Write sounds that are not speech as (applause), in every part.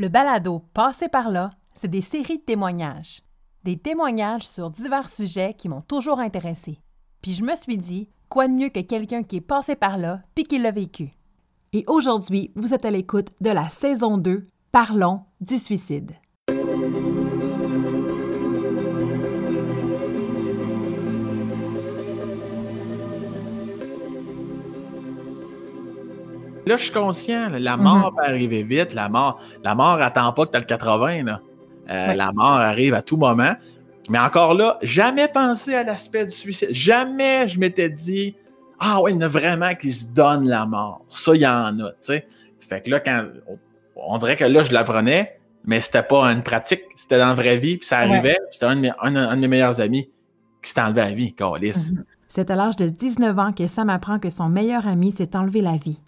Le balado Passé par là, c'est des séries de témoignages. Des témoignages sur divers sujets qui m'ont toujours intéressé. Puis je me suis dit, quoi de mieux que quelqu'un qui est passé par là puis qui l'a vécu. Et aujourd'hui, vous êtes à l'écoute de la saison 2, Parlons du suicide. Là, je suis conscient, là, la mort Mhm. peut arriver vite. La mort, la mort attend pas que tu le 80. Là. Euh, Ouais. La mort arrive à tout moment. Mais encore là, jamais pensé à l'aspect du suicide. Jamais je m'étais dit Ah ouais, il y en a vraiment qui se donnent la mort. Ça, il y en a. tu sais. Fait que là, quand on, dirait que là, je l'apprenais, mais c'était pas une pratique, c'était dans la vraie vie, puis ça arrivait. C'était un, de mes- un- un de mes meilleurs amis qui s'est enlevé la vie, câlisse. Mhm. C'est à l'âge de 19 ans que Sam apprend que son meilleur ami s'est enlevé la vie.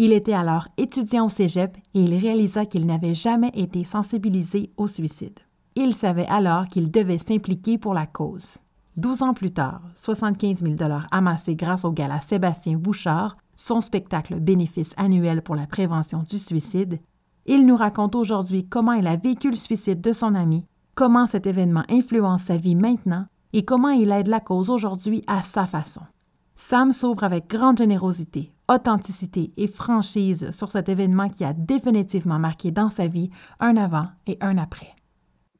Il était alors étudiant au cégep et il réalisa qu'il n'avait jamais été sensibilisé au suicide. Il savait alors qu'il devait s'impliquer pour la cause. 12 ans plus tard, 75 000 amassés grâce au gala Sébastien Bouchard, son spectacle bénéfice annuel pour la prévention du suicide, il nous raconte aujourd'hui comment il a vécu le suicide de son ami, comment cet événement influence sa vie maintenant et comment il aide la cause aujourd'hui à sa façon. Sam s'ouvre avec grande générosité, authenticité et franchise sur cet événement qui a définitivement marqué dans sa vie un avant et un après.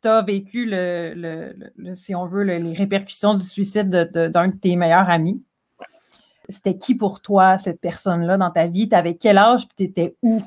tu as vécu, le, le- si on veut, le- les répercussions du suicide de- de- d'un de, tes meilleurs amis. C'était qui pour toi, cette personne-là, dans ta vie? Tu avais quel âge et tu étais où?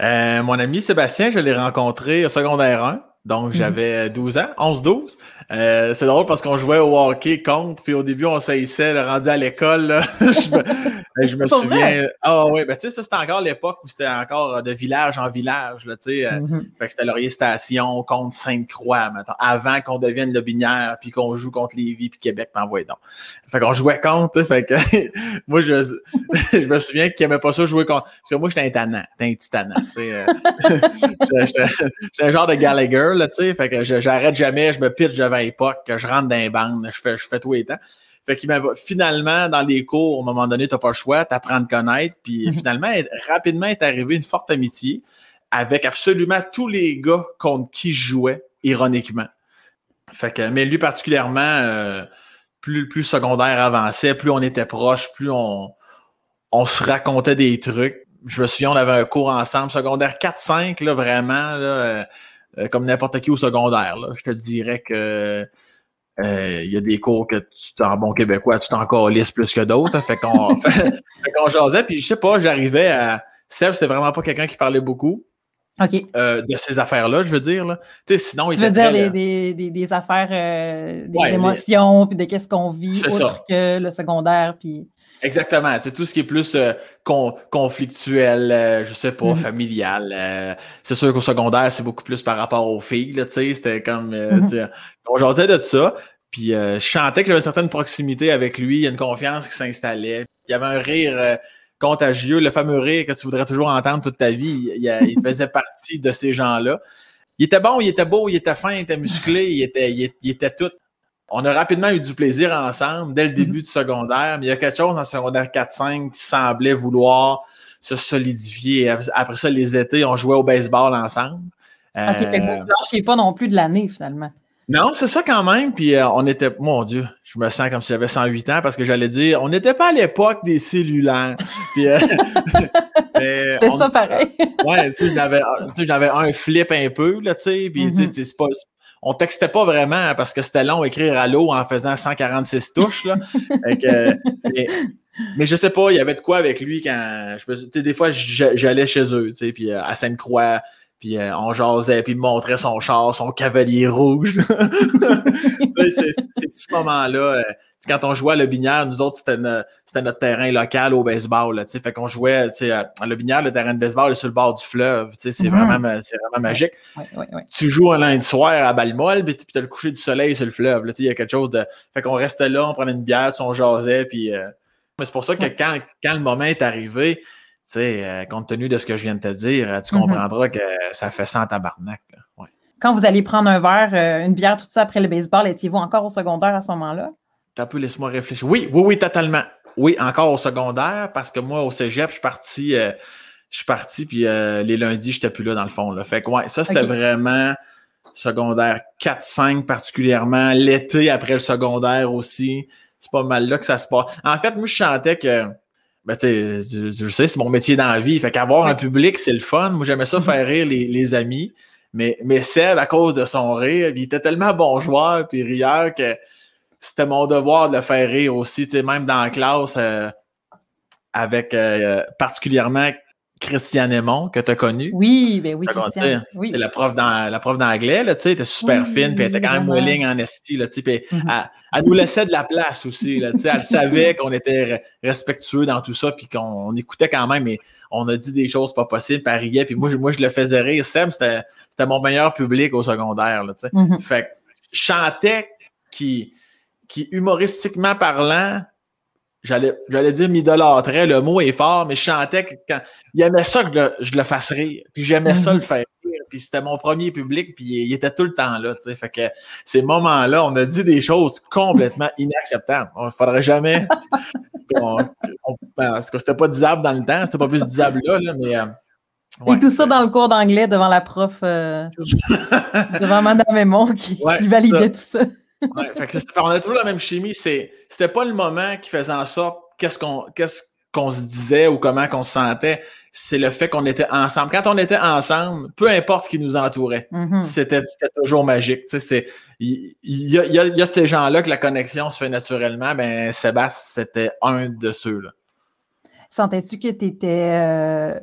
Euh, mon ami Sébastien, je l'ai rencontré au secondaire 1. Donc, j'avais 12 ans, 11-12. Euh, c'est drôle parce qu'on jouait au hockey contre, puis au début, on s'haïssait, le rendu à l'école. (laughs) je me, je me Pour souviens. Ah oui, ben tu sais, ça, c'était encore l'époque où c'était encore de village en village. Là, tu sais, euh, Mhm. fait que c'était Laurier Station contre Sainte-Croix, mettons, avant qu'on devienne le Binière, puis qu'on joue contre Lévis, puis Québec, m'envoie donc. Fait qu'on jouait contre, fait que (laughs) moi, je, (laughs) je me souviens qu'il aimait pas ça jouer contre. Parce que moi, j'étais un tannant, un petit tannant, tu sais. euh. J'étais- J'étais j'étais un genre de Gallagher, là, tu sais. Fait que j'arrête jamais, je me pitch devant l'époque, que je rentre dans les bandes, je fais, je fais tout les temps. Fait qu'il finalement, dans les cours, à un moment donné, t'as pas le choix, t'apprends à te connaître. Puis Mhm. finalement, rapidement est arrivée une forte amitié avec absolument tous les gars contre qui je jouais, ironiquement. Fait que, mais lui particulièrement, euh, plus, plus le secondaire avançait, plus on était proches, plus on, on se racontait des trucs. Je me souviens, on avait un cours ensemble, secondaire 4-5, là, vraiment, là, euh, comme n'importe qui au secondaire. Là. Je te dirais que euh, il y a des cours que tu t'en bon québécois, tu t'en calisses plus que d'autres. hein. fait qu'on (laughs) fait, fait qu'on jasait, puis je sais pas, j'arrivais à. Seb, c'était vraiment pas quelqu'un qui parlait beaucoup euh, de ces affaires-là, je veux dire. Là. Sinon, il Tu veux dire très, des, des- des- des affaires, euh, des Ouais, les- émotions, puis de qu'est-ce qu'on vit, autre ça. que le secondaire, puis... Exactement. C'est tout ce qui est plus euh, con- conflictuel, euh, je sais pas, Mhm. familial. euh, c'est sûr qu'au secondaire, c'est beaucoup plus par rapport aux filles, là, tu sais. C'était comme, tu sais, on jasait de ça. Puis euh, je sentais que j'avais une certaine proximité avec lui, il y a une confiance qui s'installait. Il y avait un rire euh, contagieux, le fameux rire que tu voudrais toujours entendre toute ta vie. Il, il- il (laughs) faisait partie de ces gens-là. Il était bon, il était beau, il était fin, il était musclé, il était, il, il était tout. On a rapidement eu du plaisir ensemble dès le début du secondaire, mais il y a quelque chose en secondaire 4-5 qui semblait vouloir se solidifier. Après ça, les étés, on jouait au baseball ensemble. OK, fait que Euh, vous ne lâchez pas non plus de l'année, finalement. non, c'est ça quand même. Puis euh, on était, mon Dieu, je me sens comme si j'avais 108 ans parce que j'allais dire, on n'était pas à l'époque des cellulaires. (laughs) Puis, euh, (laughs) C'était on- ça pareil. Ouais, tu sais, j'avais, un flip un peu, là, tu sais, puis tu sais, Mhm. c'est pas, on textait pas vraiment hein, parce que c'était long écrire à l'eau en faisant 146 touches, là. (laughs) Fait que, mais, mais je sais pas, il y avait de quoi avec lui quand, je des fois, j'allais chez eux, puis euh, à Sainte-Croix, puis euh, on jasait, puis il me montrait son char, son cavalier rouge. Ces petits moments-là, euh, quand on jouait à Le Binière, nous autres, c'était no- c'était notre terrain local au baseball. Là, fait qu'on jouait à Le Binière, le terrain de baseball est sur le bord du fleuve. sais, C'est vraiment, c'est vraiment magique. Tu joues un lundi soir à Balmol, puis tu as le coucher du soleil sur le fleuve. Il y a quelque chose de. Fait qu'on restait là, on prenait une bière, on jasait. Puis, euh, mais c'est pour ça que quand, quand le moment est arrivé, euh, compte tenu de ce que je viens de te dire, tu Mhm. comprendras que ça fait ça en tabarnak. là. Ouais. Quand vous allez prendre un verre, euh, une bière, tout ça après le baseball, étiez-vous encore au secondaire à ce moment-là? T'as un peu, laisse-moi réfléchir. Oui, oui, oui, totalement. Oui, encore au secondaire, parce que moi, au cégep, je suis parti, euh, je suis parti, puis euh, les lundis, j'étais plus là dans le fond. Là. Fait que ouais, ça, c'était vraiment secondaire 4-5 particulièrement. L'été après le secondaire aussi. C'est pas mal là que ça se passe. En fait, moi, je chantais que ben, tu je, sais, c'est mon métier dans la vie. Fait qu'avoir un public, c'est le fun. Moi, j'aimais ça mm-hmm. faire rire les, amis. Mais, mais Seb, à cause de son rire, il était tellement bon joueur puis rieur que c'était mon devoir de le faire rire aussi. Tu sais, même dans la classe, euh, avec euh, particulièrement Christiane Aymon que tu as connu. Oui, ben oui, Christiane. Oui. La prof dans la prof d'anglais, là, tu sais, était super fine, puis elle était quand même ligne en esti, là, tu sais, mm-hmm. elle, nous laissait de la place aussi, là, tu sais, elle savait qu'on était respectueux dans tout ça, puis qu'on écoutait quand même, mais on a dit des choses pas possibles, puis elle riait, puis moi, moi, je le faisais rire. Seb, c'était mon meilleur public au secondaire, là, tu sais. Mm-hmm. Fait que je chantais qui, qui, humoristiquement parlant, j'allais, j'allais dire m'idolâtrait, le mot est fort, mais je chantais que quand il aimait ça que je, le fasse rire, puis j'aimais ça le mhm. faire rire, puis c'était mon premier public, puis il, était tout le temps là, tu sais, fait que ces moments-là, on a dit des choses complètement (laughs) inacceptables. Il faudrait jamais qu'on, parce que c'était pas disable dans le temps, c'était pas plus disable là, mais euh, Et tout ça dans le cours d'anglais devant la prof, euh, (laughs) devant Madame Aymon qui, validait tout ça on a toujours la même chimie. C'était pas le moment qui faisait en sorte qu'est-ce qu'on qu'est-ce qu'on se disait ou comment qu'on se sentait. C'est le fait qu'on était ensemble. Quand on était ensemble, peu importe ce qui nous entourait, mm-hmm. c'était toujours magique. Il y, a, ces gens-là que la connexion se fait naturellement. Ben, Sébastien, c'était un de ceux-là. Sentais-tu que tu étais. Euh,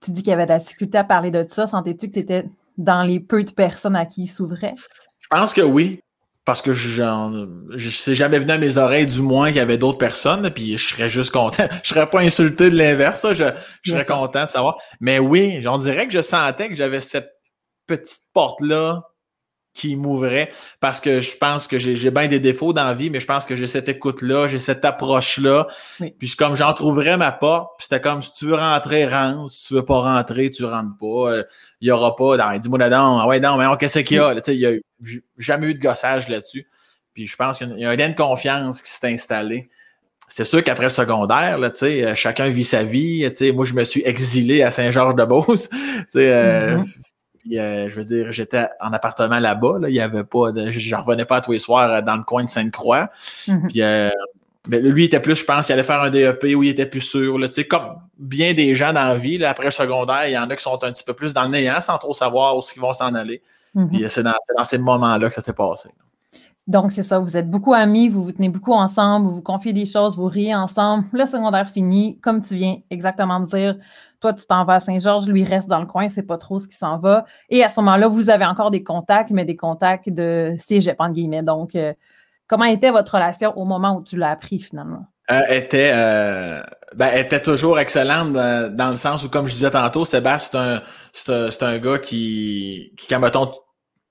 tu dis qu'il y avait de la difficulté à parler de ça? Sentais-tu que tu étais dans les peu de personnes à qui il s'ouvrait? Je pense que oui parce que je sais jamais venu à mes oreilles, du moins qu'il y avait d'autres personnes, puis je serais juste content. (laughs) je serais pas insulté de l'inverse, je, je serais content de savoir. Mais oui, j'en dirais que je sentais que j'avais cette petite porte-là qui m'ouvrait parce que je pense que j'ai bien des défauts dans la vie, mais je pense que j'ai cette écoute-là, j'ai cette approche-là. Puis comme j'en trouverais ma porte, puis c'était comme si tu veux rentrer, rentre. Si tu veux pas rentrer, tu rentres pas. Euh, il y aura pas. Dis-moi là-dedans, ah ouais, non, mais qu'est-ce qu'il y a? Il y a jamais eu de gossage là-dessus. Puis je pense qu'il y a un lien de confiance qui s'est installé. C'est sûr qu'après le secondaire, là, euh, chacun vit sa vie. Moi, je me suis exilé à Saint-Georges-de-Beauce. (laughs) Euh, Euh, je veux dire, j'étais en appartement là-bas. Là, il y avait pas de, je ne revenais pas tous les soirs euh, dans le coin de Sainte-Croix. Mm-hmm. Puis euh, ben, lui, il était plus, je pense, il allait faire un DEP où il était plus sûr. Là, comme bien des gens dans la vie, là, après le secondaire, il y en a qui sont un petit peu plus dans le néant sans trop savoir où ils vont s'en aller. Puis c'est dans, dans, ces moments-là que ça s'est passé. Donc, c'est ça, vous êtes beaucoup amis, vous vous tenez beaucoup ensemble, vous vous confiez des choses, vous riez ensemble. Le secondaire fini, comme tu viens exactement de dire, toi, tu t'en vas à Saint-Georges, lui reste dans le coin, c'est pas trop ce qui s'en va. Et à ce moment-là, vous avez encore des contacts, mais des contacts de cégep, entre guillemets. Donc, euh, comment était votre relation au moment où tu l'as appris finalement? Euh, était, euh, ben, était toujours excellente dans, le sens où, comme je disais tantôt, Sébastien, c'est un, un, un, gars qui, qui quand mettons,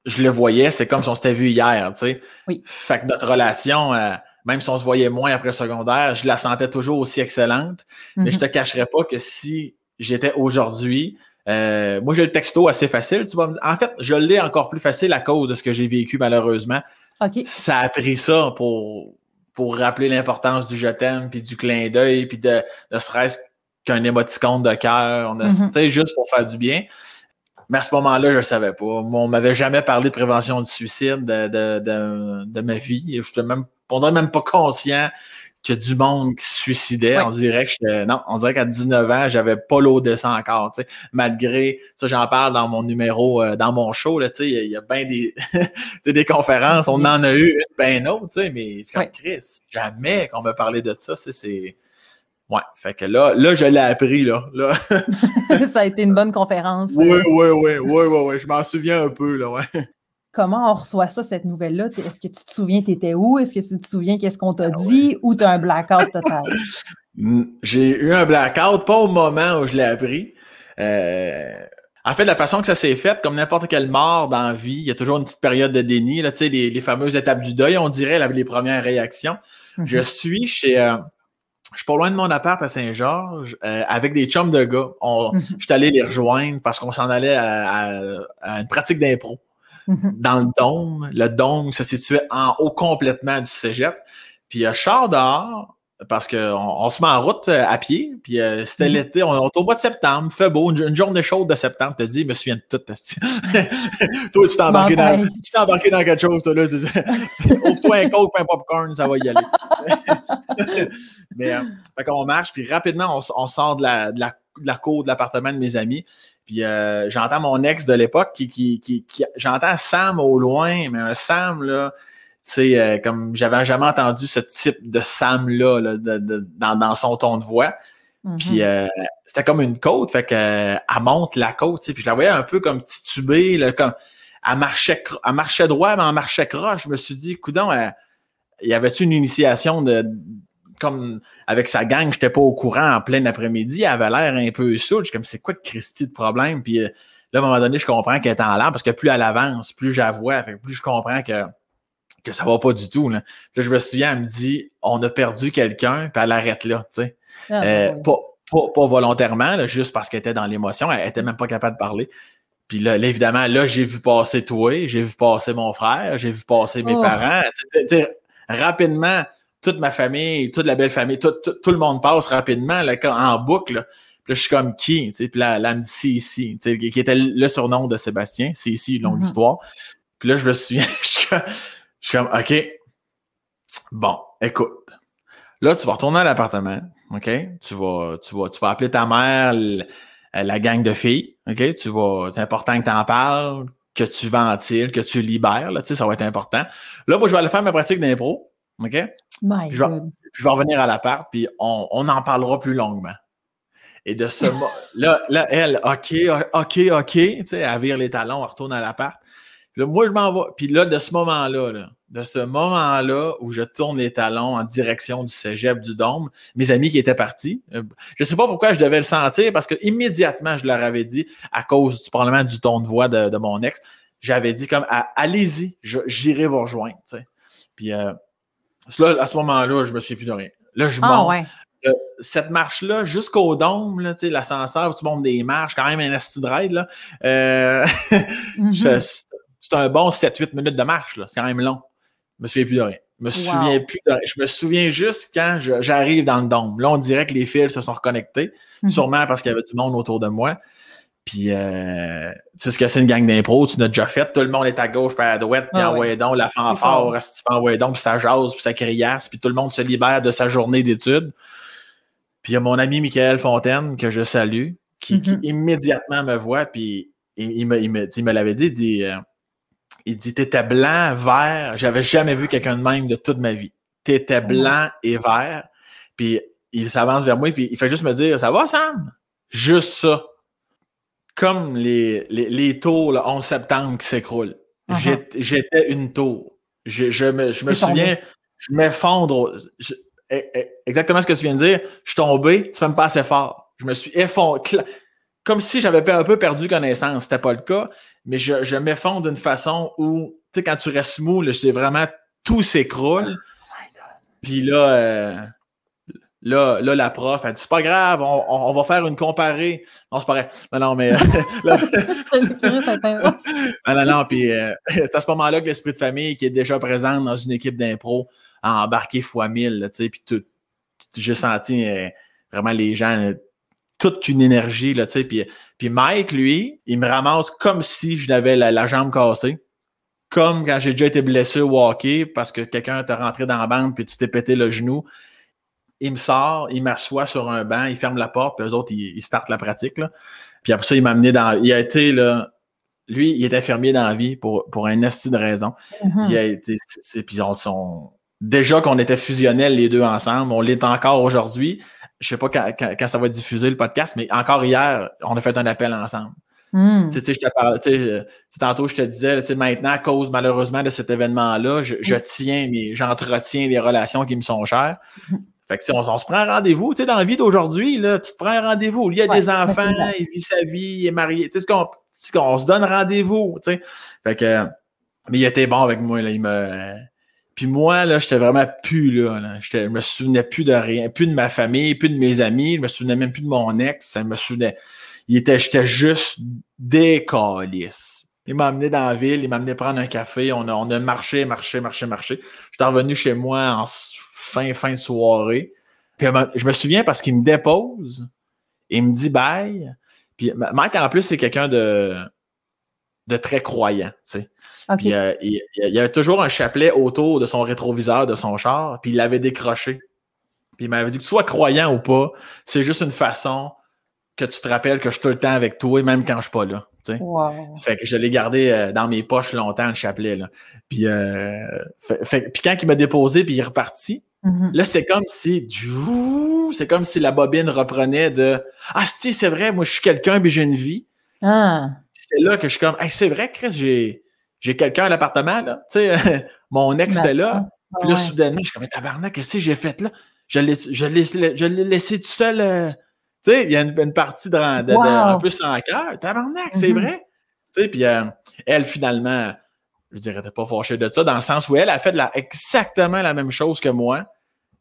je le voyais, c'est comme si on s'était vu hier, tu sais. Oui. Fait que notre relation, euh, même si on se voyait moins après le secondaire, je la sentais toujours aussi excellente. Mais je mhm. te cacherais pas que si j'étais aujourd'hui, euh, moi j'ai le texto assez facile, tu vois. En fait, je l'ai encore plus facile à cause de ce que j'ai vécu malheureusement. Ça a pris ça pour, pour rappeler l'importance du je t'aime, puis du clin d'œil, puis de ne serait-ce qu'un émoticône de cœur, tu sais, juste pour faire du bien. Mais à ce moment-là, je ne savais pas. Moi, on m'avait jamais parlé de prévention du suicide de, de, de, ma vie. Je ne même, même pas conscient qu'il y a du monde qui se suicidait. On dirait que non, on dirait qu'à 19 ans, j'avais pas l'eau de ça encore. Tu sais, malgré ça, j'en parle dans mon numéro, euh, dans mon show. Là, tu sais, il y a, bien des, (laughs) des conférences. On en a eu une ben autre, tu sais, mais c'est comme Chris. Jamais qu'on me parlait de ça. C'est Ouais, fait que là, là, je l'ai appris, là. là. (laughs) ça a été une bonne conférence. Oui, oui, oui, oui, oui, oui, je m'en souviens un peu, là, ouais. Comment on reçoit ça, cette nouvelle-là? Est-ce que tu te souviens, tu étais où? Est-ce que tu te souviens qu'est-ce qu'on t'a ah dit ou tu as un blackout total? (laughs) J'ai eu un blackout, pas au moment où je l'ai appris. Euh, en fait, la façon que ça s'est fait, comme n'importe quelle mort dans la vie, il y a toujours une petite période de déni, là, les, les fameuses étapes du deuil, on dirait, les premières réactions. Je mhm. suis chez... Euh, je suis pas loin de mon appart à Saint-Georges euh, avec des chums de gars. Mhm. Je suis allé les rejoindre parce qu'on s'en allait à, une pratique d'impro. (laughs) Dans le dôme, le dôme se situait en haut complètement du cégep. Puis il y a char dehors, parce qu'on on se met en route euh, à pied, puis euh, c'était mm-hmm. l'été, on, est au mois de septembre, fait beau, une, journée chaude de septembre, t'as dit, je me souviens de tout. (laughs) toi, tu t'es embarqué, dans, embarqué dans quelque chose, toi, là. (laughs) Ouvre-toi un coke, un popcorn, ça va y aller. Mais, euh, fait qu'on marche, puis rapidement, on, sort de la, de, la, de la cour de l'appartement de mes amis, puis j'entends mon ex de l'époque qui, qui, qui, qui j'entends Sam au loin, mais un Sam, là, sais, euh, comme j'avais jamais entendu ce type de Sam-là dans, son ton de voix. Puis euh, c'était comme une côte, fait que euh, elle monte la côte, puis je la voyais un peu comme titubée, là, comme elle marchait, elle marchait droit, mais elle marchait croche. Je me suis dit, coudon, il y avait-tu une initiation de comme avec sa gang, j'étais pas au courant en plein après-midi, elle avait l'air un peu saoule. Je suis comme c'est quoi de Christy de problème? Puis là, à un moment donné, je comprends qu'elle est en l'air parce que plus elle avance, plus j'avoue, plus je comprends que que ça va pas du tout. Là, là je me souviens, elle me dit on a perdu quelqu'un, puis elle arrête là. Tu sais. Ah, euh, pas, pas, volontairement, juste parce qu'elle était dans l'émotion, elle était même pas capable de parler. Puis là, évidemment, là, j'ai vu passer toi, j'ai vu passer mon frère, j'ai vu passer mes oh. parents. rapidement, toute ma famille, toute la belle famille, tout, tout, le monde passe rapidement là, en boucle. Puis là, je suis comme qui? Puis là, là, elle me dit qui était le surnom de Sébastien, c'est ici, longue mm-hmm. histoire. Puis là, je me souviens, (laughs) je je suis comme, OK, bon, écoute. Là, tu vas retourner à l'appartement, OK? Tu vas, tu vas, tu vas appeler ta mère, la gang de filles, OK? Tu vas, c'est important que tu en parles, que tu ventiles, que tu libères, là, tu sais, ça va être important. Là, moi, je vais aller faire ma pratique d'impro, OK? Je, vais, je vais revenir à l'appart, puis on, on en parlera plus longuement. Et de ce là, là, elle, OK, OK, OK, tu sais, elle vire les talons, elle retourne à l'appart. Là, moi, je m'en vais. Puis là, de ce moment-là, là, de ce moment-là où je tourne les talons en direction du cégep du Dôme, mes amis qui étaient partis, euh, je ne sais pas pourquoi je devais le sentir parce que immédiatement, je leur avais dit, à cause du, probablement du ton de voix de, mon ex, j'avais dit comme allez-y, j'irai vous rejoindre. Puis euh, là, à ce moment-là, je me suis plus de rien. Là, je ah, monte. Euh, cette marche-là, jusqu'au dôme, l'ascenseur, tu montes des marches, quand même un asti là. (laughs) Mm-hmm c'est un bon 7-8 minutes de marche, là. C'est quand même long. Je me souviens plus de rien. Je me souviens plus de rien. Je me souviens juste quand j'arrive dans le dôme. Là, on dirait que les fils se sont reconnectés, mhm. sûrement parce qu'il y avait du monde autour de moi. Puis, euh, tu sais ce que c'est une gang d'impro, tu l'as déjà fait. Tout le monde est à gauche, puis à droite, puis ah, envoyé donc la fanfare, reste envoyé donc, puis ça jase, puis ça criasse, puis tout le monde se libère de sa journée d'études. Puis il y a mon ami Michael Fontaine, que je salue, qui, mhm. immédiatement me voit, puis il, me, il me, l'avait dit, il dit... Euh, il dit T'étais blanc, vert. J'avais jamais vu quelqu'un de même de toute ma vie. T'étais blanc et vert. Puis il s'avance vers moi, puis il fait juste me dire Ça va, Sam? Juste ça. Comme les, les, les tours le 11 septembre qui s'écroulent. Uh-huh. J'étais une tour. Je, je me, je me souviens, je m'effondre. E, e, exactement ce que tu viens de dire. Je suis tombé, c'est même pas assez fort. Je me suis effondré. Comme si j'avais un peu perdu connaissance. C'était pas le cas mais je, je m'effondre d'une façon où, tu sais, quand tu restes mou, là, vraiment tout s'écroule. Oh Puis là, euh, là, là, la prof, elle dit c'est pas grave, on, on, va faire une comparée. Non, c'est pas vrai. Non, non, mais. (laughs) (laughs) non, non, non, puis euh, (laughs) c'est à ce moment-là que l'esprit de famille qui est déjà présent dans une équipe d'impro a embarqué fois mille, puis. J'ai senti euh, vraiment les gens toute qu'une énergie. Puis, puis Mike, lui, il me ramasse comme si je n'avais la, jambe cassée. Comme quand j'ai déjà été blessé au hockey parce que quelqu'un t'a rentré dans la bande puis tu t'es pété le genou. Il me sort, il m'assoit sur un banc, il ferme la porte, puis eux autres, ils, startent la pratique. Là. Puis après ça, il m'a amené dans. Il a été là. Lui, il est infirmier dans la vie pour, pour un esti de raison. Mm-hmm. Il a été. Puis on. Déjà qu'on était fusionnels les deux ensemble, on l'est encore aujourd'hui je sais pas quand, ça va être diffusé le podcast, mais encore hier, on a fait un appel ensemble. Tu sais, je te parlais, tantôt, je te disais, maintenant, à cause malheureusement de cet événement-là, je, je tiens, mais j'entretiens les relations qui me sont chères. Fait que, on, on, se prend un rendez-vous. Tu sais, dans la vie d'aujourd'hui, là, tu te prends un rendez-vous. Il y a des enfants, il vit sa vie, il est marié. Tu sais, qu'on qu'on se donne rendez-vous, tu sais. Fait que, mais il était bon avec moi, là. Il me, puis moi, là, j'étais vraiment plus là. là. Je me souvenais plus de rien, plus de ma famille, plus de mes amis, je me souvenais même plus de mon ex. Ça me souvenait. Il était, j'étais juste décalisse. Il m'a amené dans la ville, il m'a amené prendre un café. On a, on a marché, marché, marché, marché. J'étais revenu chez moi en fin, fin de soirée. Puis je me souviens parce qu'il me dépose, il me dit bye. Puis Mike, en plus, c'est quelqu'un de, de très croyant, tu sais. Euh, il, y a toujours un chapelet autour de son rétroviseur de son char, puis il l'avait décroché. Puis il m'avait dit que tu sois croyant ou pas, c'est juste une façon que tu te rappelles que je suis tout le temps avec toi, même quand je suis pas là. Fait que je l'ai gardé euh, dans mes poches longtemps, le chapelet. Là. Puis, euh, puis quand il m'a déposé, puis il est reparti, mm-hmm. là, c'est comme si c'est comme si la bobine reprenait de Ah, c'est vrai, moi je suis quelqu'un, puis j'ai une vie. Ah. C'est là que je suis comme c'est vrai, Chris, j'ai, j'ai quelqu'un à l'appartement, là. Tu sais, (laughs) mon ex était là. Puis là, soudainement, je suis comme tabarnak, qu'est-ce que j'ai fait là? Je l'ai, je l'ai, laissé tout seul. Euh, tu sais, il y a une, partie de, un peu sans cœur. Tabarnak, c'est mm-hmm. vrai. Tu sais, puis euh, elle, finalement, je dirais, t'es pas fâchée de ça, dans le sens où elle a fait la, exactement la même chose que moi,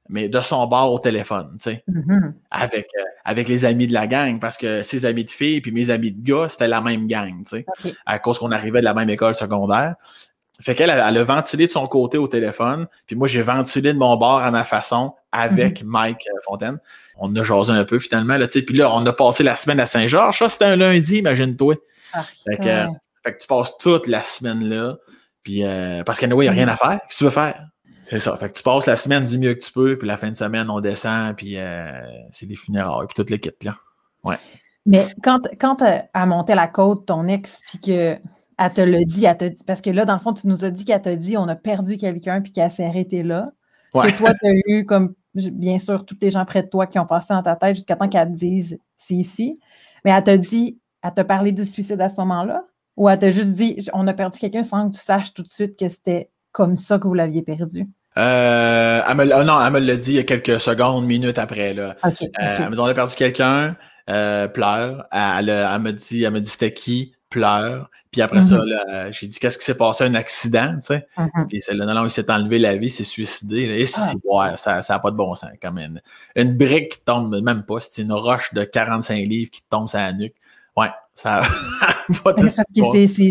mais de son bord au téléphone, tu sais, mm-hmm. avec, euh, avec les amis de la gang, parce que ses amis de filles puis mes amis de gars, c'était la même gang, tu sais, à cause qu'on arrivait de la même école secondaire. Fait qu'elle, elle, a ventilé de son côté au téléphone, puis moi, j'ai ventilé de mon bord à ma façon avec mm-hmm. Mike euh, Fontaine. On a jasé un peu finalement, là, tu sais. Puis là, on a passé la semaine à Saint-Georges. Ça, c'était un lundi, imagine-toi. Ah, fait, que, fait, que, tu passes toute la semaine là, puis euh, parce qu'il n'y a rien à faire. Qu'est-ce que tu veux faire? C'est ça. Fait que tu passes la semaine du mieux que tu peux, puis la fin de semaine, on descend, puis euh, c'est les funérailles, puis toute l'équipe, là. Ouais. Mais quand, quand elle monté la côte, ton ex, puis que elle te l'a dit, elle te dit, parce que là, dans le fond, tu nous as dit qu'elle t'a dit on a perdu quelqu'un puis qu'elle s'est arrêtée là. Que toi, tu as eu, comme bien sûr, tous les gens près de toi qui ont passé dans ta tête jusqu'à temps qu'elle te dise c'est ici. Mais elle t'a dit, elle t'a parlé du suicide à ce moment-là? Ou elle t'a juste dit on a perdu quelqu'un sans que tu saches tout de suite que c'était comme ça que vous l'aviez perdu? Euh, elle me, oh non, elle me l'a dit il y a quelques secondes, minutes après. Là. Euh, elle me dit on a perdu quelqu'un, euh, pleure. Elle, elle, me dit, elle me dit c'était qui? pleure. Puis après ça, mm-hmm. j'ai dit qu'est-ce qui s'est passé, un accident, tu sais. Mm-hmm. Puis c'est là, non, non, il s'est enlevé la vie, s'est suicidé. Et ah. si, ouais, ça n'a pas de bon sens, comme une, une brique qui tombe, même pas, c'est une roche de 45 livres qui tombe sur la nuque. Ouais, ça (laughs) (laughs)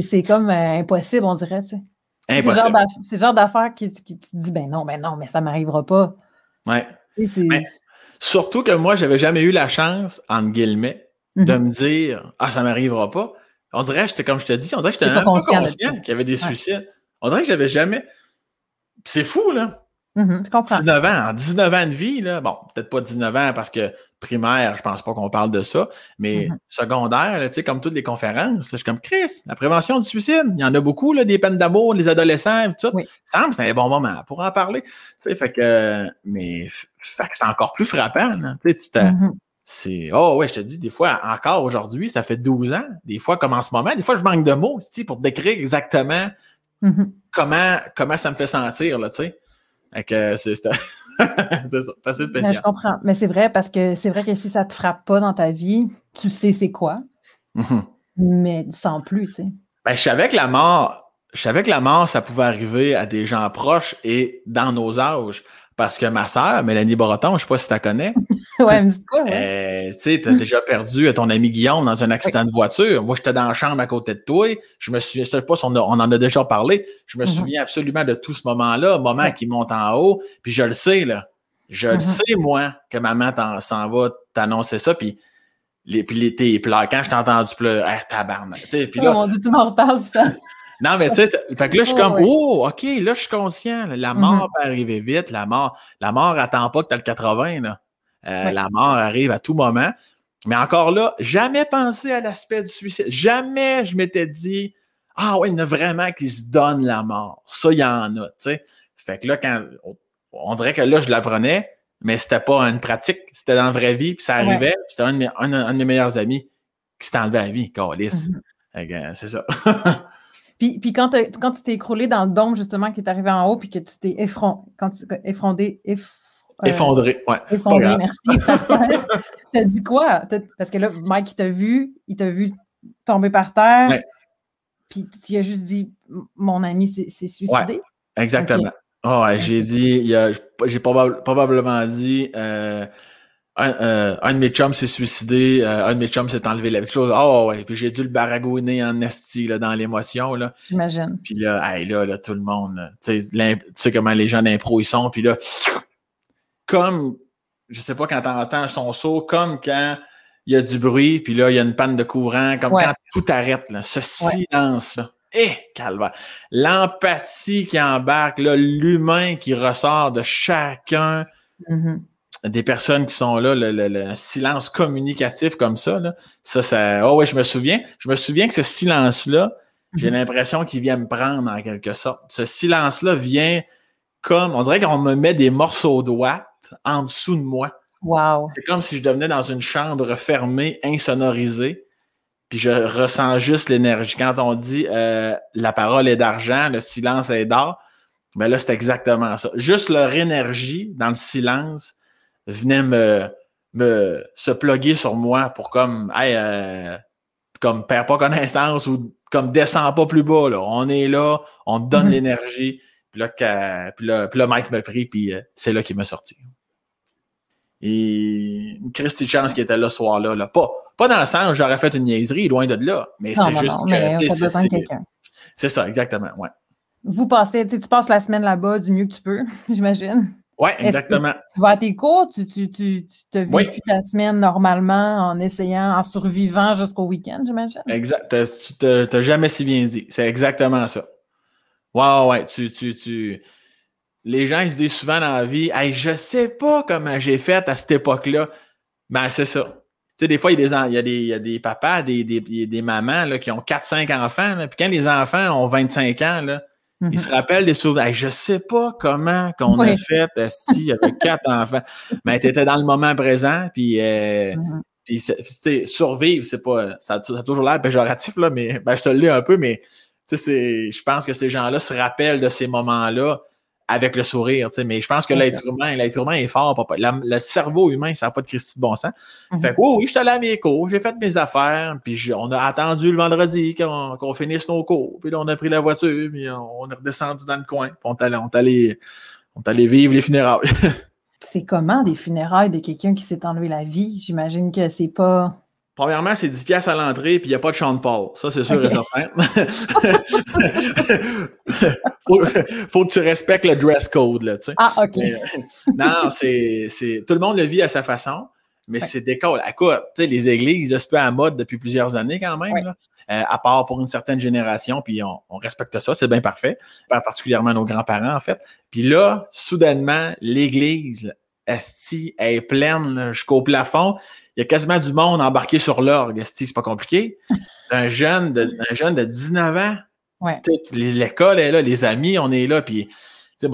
c'est comme euh, impossible, on dirait, tu sais. Impossible. C'est le genre d'affaires qui, qui, tu dis, ben non, ben non, mais ça ne m'arrivera pas. Ouais. surtout que moi, j'avais jamais eu la chance, entre guillemets, de mm-hmm. me dire, ah, ça m'arrivera pas. On dirait, j'étais comme je te dis, on dirait que j'étais un peu conscient, qu'il y avait des suicides. On dirait que j'avais jamais. C'est fou, là. Je comprends. 19 ans, en 19 ans de vie, là, bon, peut-être pas 19 ans parce que primaire, je pense pas qu'on parle de ça, mais mm-hmm. secondaire, tu sais, comme toutes les conférences, je suis comme Chris, la prévention du suicide, il y en a beaucoup, là, des peines d'amour, les adolescents, tout ça. Oui. Ça me c'est un bon moment pour en parler. Tu sais, fait que, mais, fait que c'est encore plus frappant, Tu sais, tu t'as, mm-hmm. C'est. Oh ouais, je te dis, des fois, encore aujourd'hui, ça fait 12 ans, des fois, comme en ce moment, des fois, je manque de mots pour décrire exactement mm-hmm. comment, comment ça me fait sentir, là, tu sais. (laughs) c'est ça. c'est assez spécial. je comprends. Mais c'est vrai parce que c'est vrai que si ça te frappe pas dans ta vie, tu sais c'est quoi. Mm-hmm. Mais sans plus, tu sais. Ben, je savais que la mort, je savais que la mort, ça pouvait arriver à des gens proches et dans nos âges. Parce que ma sœur, Mélanie Boroton, je ne sais pas si tu la connais. (laughs) ouais, elle me dit quoi? Euh, tu sais, tu as déjà perdu ton ami Guillaume dans un accident de voiture. Moi, j'étais dans la chambre à côté de toi. Je me souviens, je sais pas si on, en a déjà parlé. Je me mm-hmm. souviens absolument de tout ce moment-là, moment qui monte en haut. Puis je le sais, là. Je le mm-hmm. sais, moi, que maman s'en va t'annoncer ça. Puis les, puis les, pleurs. Quand je t'ai entendu pleurer, ah, tabarnak. Puis là, oh mon Dieu, tu m'en reparles, ça. Non, mais tu sais, fait que là, je suis comme, oh, OK, là, je suis conscient. la mort mm-hmm. peut arriver vite. La mort, la mort attend pas que tu as le 80. Là. Euh, la mort arrive à tout moment. Mais encore là, jamais pensé à l'aspect du suicide. Jamais je m'étais dit, ah ouais, il y en a vraiment qui se donnent la mort. Ça, il y en a, tu sais. Fait que là, quand, on dirait que là, je l'apprenais, mais c'était pas une pratique, c'était dans la vraie vie, puis ça arrivait, c'était un, de mes meilleurs amis qui s'est enlevé à la vie, mm-hmm. C'est ça. (laughs) Puis, quand, quand, tu t'es écroulé dans le dôme, justement, qui est arrivé en haut, puis que tu t'es effron quand tu, euh, effondré, ouais. Effondré, merci. (laughs) t'as dit quoi? Parce que là, Mike, il t'a vu, il t'a vu tomber par terre, puis tu as juste dit, mon ami s'est suicidé? exactement. Oh, j'ai dit, j'ai probablement dit, euh, euh, un, de mes chums s'est suicidé, euh, un de mes chums s'est enlevé la chose. Oh ouais, puis j'ai dû le baragouiner en esti là, dans l'émotion. là. J'imagine. Puis là, hey, là, là, tout le monde, tu sais comment les gens d'impro ils sont, puis là, comme je sais pas, quand tu entends son saut, comme quand il y a du bruit, puis là, il y a une panne de courant, comme quand tout arrête, là, ce silence-là. Eh, calvaire. L'empathie qui embarque, l'humain qui ressort de chacun mm-hmm. Des personnes qui sont là, le, silence communicatif comme ça, là, ça, ça. Oh oui, je me souviens. Je me souviens que ce silence-là, j'ai mm-hmm. l'impression qu'il vient me prendre en quelque sorte. Ce silence-là vient comme, on dirait qu'on me met des morceaux droits en dessous de moi. Wow. C'est comme si je devenais dans une chambre fermée, insonorisée, puis je ressens juste l'énergie. Quand on dit euh, la parole est d'argent, le silence est d'or, ben là, c'est exactement ça. Juste leur énergie dans le silence venait me, me se plugger sur moi pour comme hey, euh, comme perds pas connaissance ou comme descends pas plus bas. Là. On est là, on te donne mm-hmm. l'énergie. Puis là, puis là, puis là, Mike m'a pris, puis euh, c'est là qu'il m'a sorti. Et Christy Chance qui était là ce soir-là. Là. Pas, pas dans le sens où j'aurais fait une niaiserie, loin de là, mais c'est juste que. C'est ça, exactement. Ouais. Vous passez, tu passes la semaine là-bas du mieux que tu peux, (laughs) j'imagine. Oui, exactement. Tu vas à tes cours, tu, tu, tu, tu te vécu ta semaine normalement en essayant, en survivant jusqu'au week-end, j'imagine? Exact. Tu n'as jamais si bien dit. C'est exactement ça. Ouais, ouais, tu, tu, tu, les gens ils se disent souvent dans la vie Hey, je sais pas comment j'ai fait à cette époque-là. Ben, c'est ça. Tu sais, des fois, il y, a des, il, y a des, papas, des, des, des mamans là, qui ont 4-5 enfants. puis quand les enfants ont 25 ans, là, ils mm-hmm. se rappellent des souvenirs. Hey, je sais pas comment qu'on a fait si avec (laughs) quatre enfants. Mais tu étais dans le moment présent, puis, euh, mm-hmm. survivre, c'est pas. Ça, ça, a toujours l'air péjoratif, là, mais ben, ça l'est un peu, mais je pense que ces gens-là se rappellent de ces moments-là avec le sourire, mais je pense que l'être humain, l'être humain est fort. le cerveau humain, ça n'a pas de Christie de bon sens. Mhm. Fait que oui, oui, je suis allé à mes cours, j'ai fait mes affaires, puis on a attendu le vendredi qu'on finisse nos cours, puis là, on a pris la voiture, puis on, est redescendu dans le coin, puis on est allé, on allé vivre les funérailles. (laughs) c'est comment des funérailles de quelqu'un qui s'est enlevé la vie? J'imagine que c'est pas Premièrement, c'est 10 pièces à l'entrée, puis il n'y a pas de Sean Paul. Ça, c'est sûr et certain. (laughs) faut, faut que tu respectes le dress code, là, tu sais. Ah, OK. Euh, non, c'est, Tout le monde le vit à sa façon, mais c'est d'école. Écoute, tu sais, les églises, c'est pas à mode depuis plusieurs années quand même, là, euh, à part pour une certaine génération, puis on, respecte ça, c'est bien parfait. Particulièrement nos grands-parents, en fait. Puis là, soudainement, l'église, Esti est pleine jusqu'au plafond il y a quasiment du monde embarqué sur l'orgue. C'est pas compliqué. Un jeune, de, un jeune de 19 ans. L'école est là, les amis, on est là. Puis,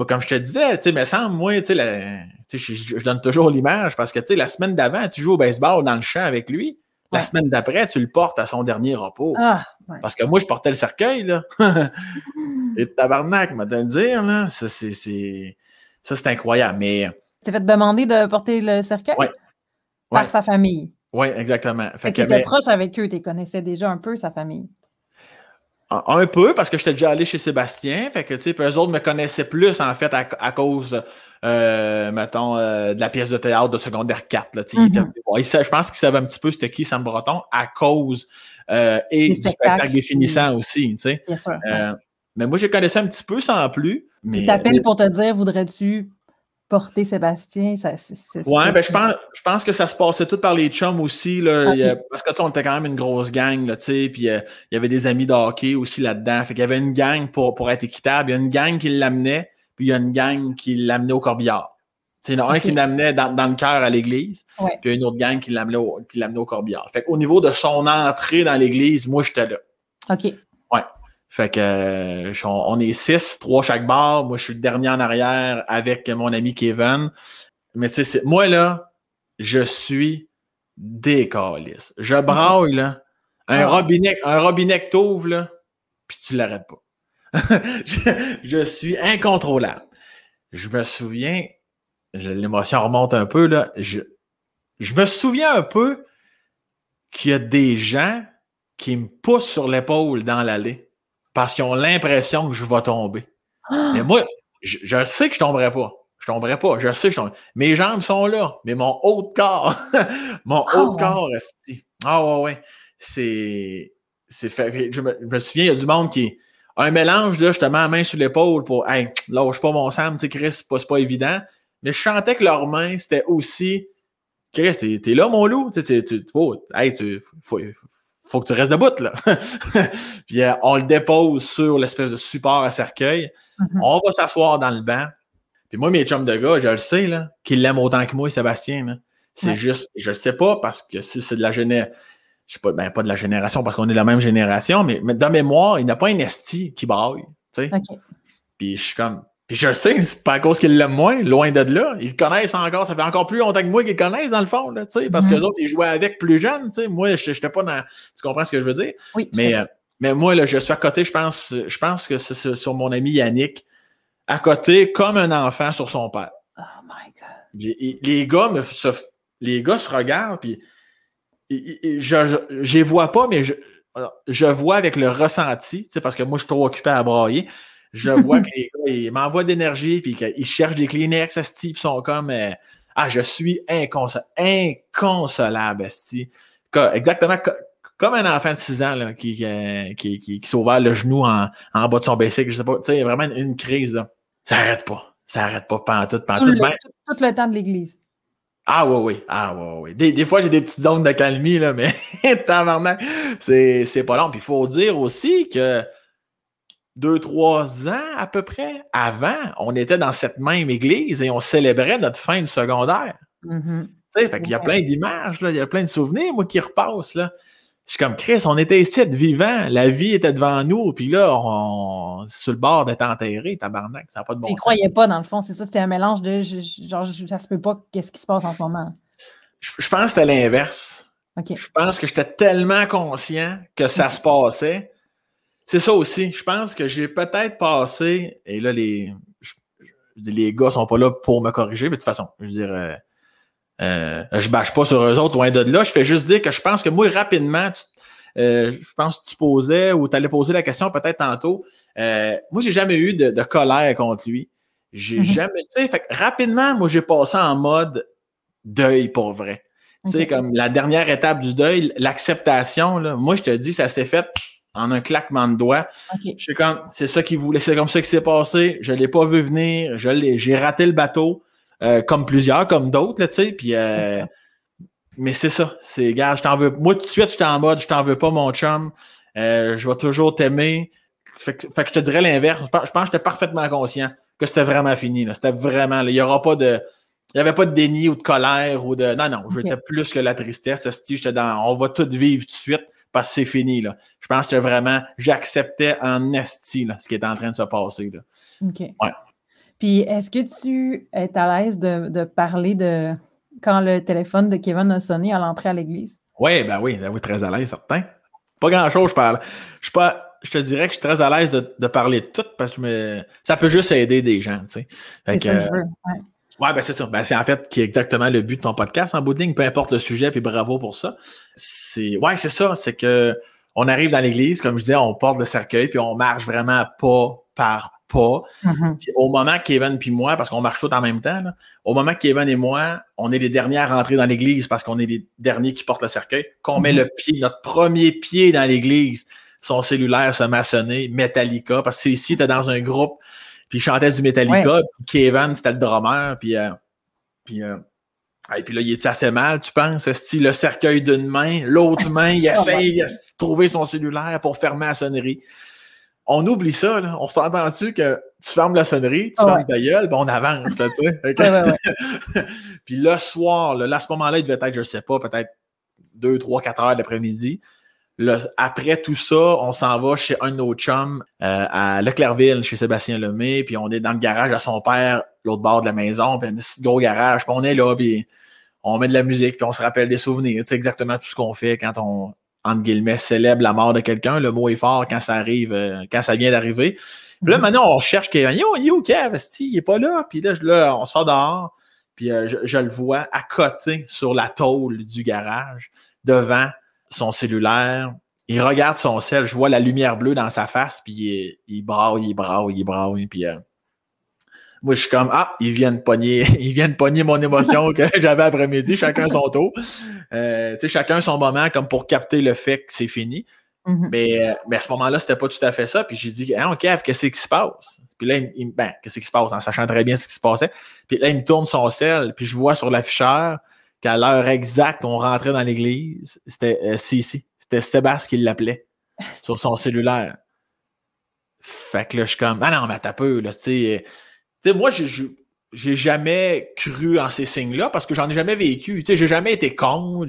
comme je te disais, tu me semble, moi, je, je, donne toujours l'image parce que la semaine d'avant, tu joues au baseball dans le champ avec lui. La semaine d'après, tu le portes à son dernier repos. Ah, parce que moi, je portais le cercueil, là. (laughs) Et tabarnak, m'a le dire, là? Ça, c'est incroyable. Mais. Tu fait demander de porter le cercueil? Par sa famille? Oui, exactement. Fait, que tu étais proche avec eux, tu connaissais déjà un peu sa famille. Un peu, parce que j'étais déjà allé chez Sébastien. Fait que, tu sais, eux autres me connaissaient plus, en fait, à, cause, euh, mettons, euh, de la pièce de théâtre de secondaire 4. Là, mm-hmm. je pense qu'ils savaient un petit peu c'était qui Sam Breton à cause euh, et du spectacle définissant aussi, tu sais. Bien sûr. Mais moi, je connaissais un petit peu sans plus. Mais, Il t'appelle pour te dire, voudrais-tu porter Sébastien. Ça, ouais, ben, je, pense, je pense que ça se passait tout par les chums aussi. Là, parce que on était quand même une grosse gang, là, puis euh, il y avait des amis de hockey aussi là-dedans. Fait qu'il y avait une gang pour, pour être équitable. Il y a une gang qui l'amenait, puis il y a une gang qui l'amenait au corbillard. Il y en a un qui l'amenait dans, dans, le cœur à l'église, puis une autre gang qui l'amenait au, qui au corbillard. Fait au niveau de son entrée dans l'église, moi, j'étais là. OK. Fait que euh, on est six, trois chaque bar. Moi, je suis le dernier en arrière avec mon ami Kevin. Mais tu sais, moi, là, je suis décaliste. Je braille, là. Un, ah. robinet, un robinet que t'ouvres, là, puis tu l'arrêtes pas. (laughs) je, suis incontrôlable. Je me souviens, l'émotion remonte un peu, là. Je, je me souviens un peu qu'il y a des gens qui me poussent sur l'épaule dans l'allée parce qu'ils ont l'impression que je vais tomber. Mais moi, je, sais que je tomberai pas. Je tomberai pas. Je sais que je tomberai. Mes jambes sont là, mais mon haut de corps, (laughs) mon ah haut de corps, reste. Ah ouais, ouais. C'est. C'est fait. Je me, souviens, il y a du monde qui. Un mélange, là, justement, main sur l'épaule pour Hey, lâche pas mon Sam, tu sais, Chris, c'est pas, pas évident. mais je chantais que leurs mains, c'était aussi Chris, t'es là, mon loup. Tu, tu, faut, hey, tu, faut, faut que tu restes debout, là. (laughs) puis euh, on le dépose sur l'espèce de support à cercueil. Mm-hmm. On va s'asseoir dans le banc. Puis moi, mes chums de gars, je le sais, là, qu'ils l'aiment autant que moi, Sébastien. C'est juste, je le sais pas parce que si c'est de la génération, je sais pas, ben pas de la génération parce qu'on est de la même génération, mais, mais dans mémoire, il n'a pas un esti qui braille. Tu sais. Puis je suis comme, puis je le sais, c'est pas à cause qu'ils l'aiment moins, loin de là. Ils le connaissent encore, ça fait encore plus longtemps que moi qu'ils le connaissent dans le fond, là, parce que les autres, ils jouaient avec plus jeunes. Moi, je n'étais pas dans. Tu comprends ce que je veux dire? Oui. Mais, euh, mais moi, là, je suis à côté, je pense, je pense que c'est sur mon ami Yannick, à côté, comme un enfant sur son père. Oh my God. Les, les gars, me, se, les gars se regardent, puis je ne les vois pas, mais je, je vois avec le ressenti, parce que moi, je suis trop occupé à brailler je vois que les gars, ils m'envoient d'énergie, puis qu'ils cherchent des Kleenex, Asti, puis sont comme euh, Ah, je suis inconsolable, Asti. Exactement comme un enfant de 6 ans là, qui, qui, qui, qui s'est ouvert le genou en, en bas de son bicycle, je sais pas, tu sais, il y a vraiment une, crise, là. Ça n'arrête pas. Ça n'arrête pas, pantoute, pantoute. Tout, le, ben tout, tout le temps de l'église. Ah oui, oui. Ah oui, oui. Des, des fois, j'ai des petites zones de calmie, là, mais (laughs) c'est, c'est pas long. Puis il faut dire aussi que deux, trois ans à peu près avant, on était dans cette même église et on célébrait notre fin de secondaire. Tu sais, il y a plein d'images, il y a plein de souvenirs, moi, qui repassent. Là. Je suis comme Chris, on était ici vivant, la vie était devant nous, puis là, on, sur le bord d'être enterré, tabarnak, ça n'a pas de bon tu sens. croyais pas, dans le fond, c'est ça, c'était un mélange de genre, ça se peut pas, qu'est-ce qui se passe en ce moment? Je, pense que c'était l'inverse. Je pense que j'étais tellement conscient que ça se passait c'est ça aussi. Je pense que j'ai peut-être passé, et là, les, je, les gars sont pas là pour me corriger, mais de toute façon, je veux dire, euh, euh, je bâche pas sur eux autres, loin de là. Je fais juste dire que je pense que moi, rapidement, euh, je pense que tu posais ou tu allais poser la question peut-être tantôt. moi, j'ai jamais eu de, colère contre lui. J'ai mm-hmm. jamais. Tu sais, fait rapidement, moi, j'ai passé en mode deuil pour vrai. Tu sais, comme la dernière étape du deuil, l'acceptation, moi, je te dis, ça s'est fait en un claquement de doigts. Je comme, c'est ça qu'il voulait, c'est comme ça que c'est passé. Je ne l'ai pas vu venir. Je j'ai raté le bateau, euh, comme plusieurs, comme d'autres, tu sais. Puis, euh, mais c'est ça. C'est, gars, je t'en veux. Moi, tout de suite, j'étais en mode, je t'en veux pas, mon chum. Euh, je vais toujours t'aimer. Fait, que je te dirais l'inverse. Je pense, que j'étais parfaitement conscient que c'était vraiment fini. C'était vraiment, il n'y aura pas de. Il n'y avait pas de déni ou de colère ou de. Non, non, j'étais plus que la tristesse. J'étais dans. On va tout vivre tout de suite parce que c'est fini. Là. Je pense que vraiment, j'acceptais en esti ce qui est en train de se passer. Là. OK. Puis, est-ce que tu es à l'aise de, parler de quand le téléphone de Kevin a sonné à l'entrée à l'église? Oui, ben oui, ben oui, très à l'aise, certain. Pas grand-chose, je parle. Je suis pas. Je te dirais que je suis très à l'aise de, parler de tout parce que ça peut juste aider des gens, tu sais. C'est ça que je veux. Ouais, ben c'est ça. Ben, c'est en fait qui est exactement le but de ton podcast en bout de ligne, peu importe le sujet, puis bravo pour ça. C'est ouais, c'est ça. C'est que on arrive dans l'église, comme je disais, on porte le cercueil, puis on marche vraiment pas par pas. Mm-hmm. Puis au moment Kevin puis moi, parce qu'on marche tous en même temps, au moment que Kevin et moi, on est les derniers à rentrer dans l'église parce qu'on est les derniers qui portent le cercueil, qu'on met mm-hmm. le pied, notre premier pied dans l'église, son cellulaire se maçonner, Metallica, parce que ici, t'es dans un groupe puis il chantait du Metallica. Puis Kevin, c'était le drummer. Puis, euh, puis, euh, puis là, il est assez mal, tu penses? le cercueil d'une main, l'autre (laughs) main, il essaye de trouver son cellulaire pour fermer la sonnerie. On oublie ça, là. On s'entend-tu que tu fermes la sonnerie, tu fermes ta gueule, puis on avance, là, tu sais. (laughs) (laughs) puis le soir, là, à ce moment-là, il devait être, je sais pas, peut-être 2, 3, 4 heures l'après-midi après tout ça, on s'en va chez un de nos chums euh, à Leclerville, chez Sébastien Lemay, puis on est dans le garage à son père, l'autre bord de la maison, puis un gros garage, puis on est là, puis on met de la musique, puis on se rappelle des souvenirs. C'est exactement tout ce qu'on fait quand on, entre guillemets, célèbre la mort de quelqu'un. Le mot est fort quand ça arrive, euh, quand ça vient d'arriver. Puis là, mm-hmm. maintenant, on cherche quelqu'un. Yo, yo, Kev, il est pas là. Puis là, là, on sort dehors, puis euh, je, je, le vois à côté sur la tôle du garage, devant son cellulaire, il regarde son sel, je vois la lumière bleue dans sa face, puis il, il braille, il braille, il braille, puis euh, moi je suis comme ah, ils viennent pogner, (laughs) ils viennent pogner mon émotion que (laughs) j'avais après-midi, chacun son tour. Euh, tu sais, chacun son moment comme pour capter le fait que c'est fini. Mhm. Mais, mais à ce moment-là, c'était pas tout à fait ça. Puis j'ai dit, ah, OK, qu'est-ce qui se passe? Puis là, il, ben, qu'est-ce qui se passe? En sachant très bien ce qui se passait. Puis là, il me tourne son sel, puis je vois sur l'afficheur qu'à l'heure exacte, on rentrait dans l'église. C'était euh, Cici. C'était Sébastien qui l'appelait (laughs) sur son cellulaire. Fait que là, je suis comme, ah non, mais t'as peu, là, tu sais. euh, moi, j'ai- jamais cru en ces signes-là parce que j'en ai jamais vécu. Tu sais, j'ai jamais été con.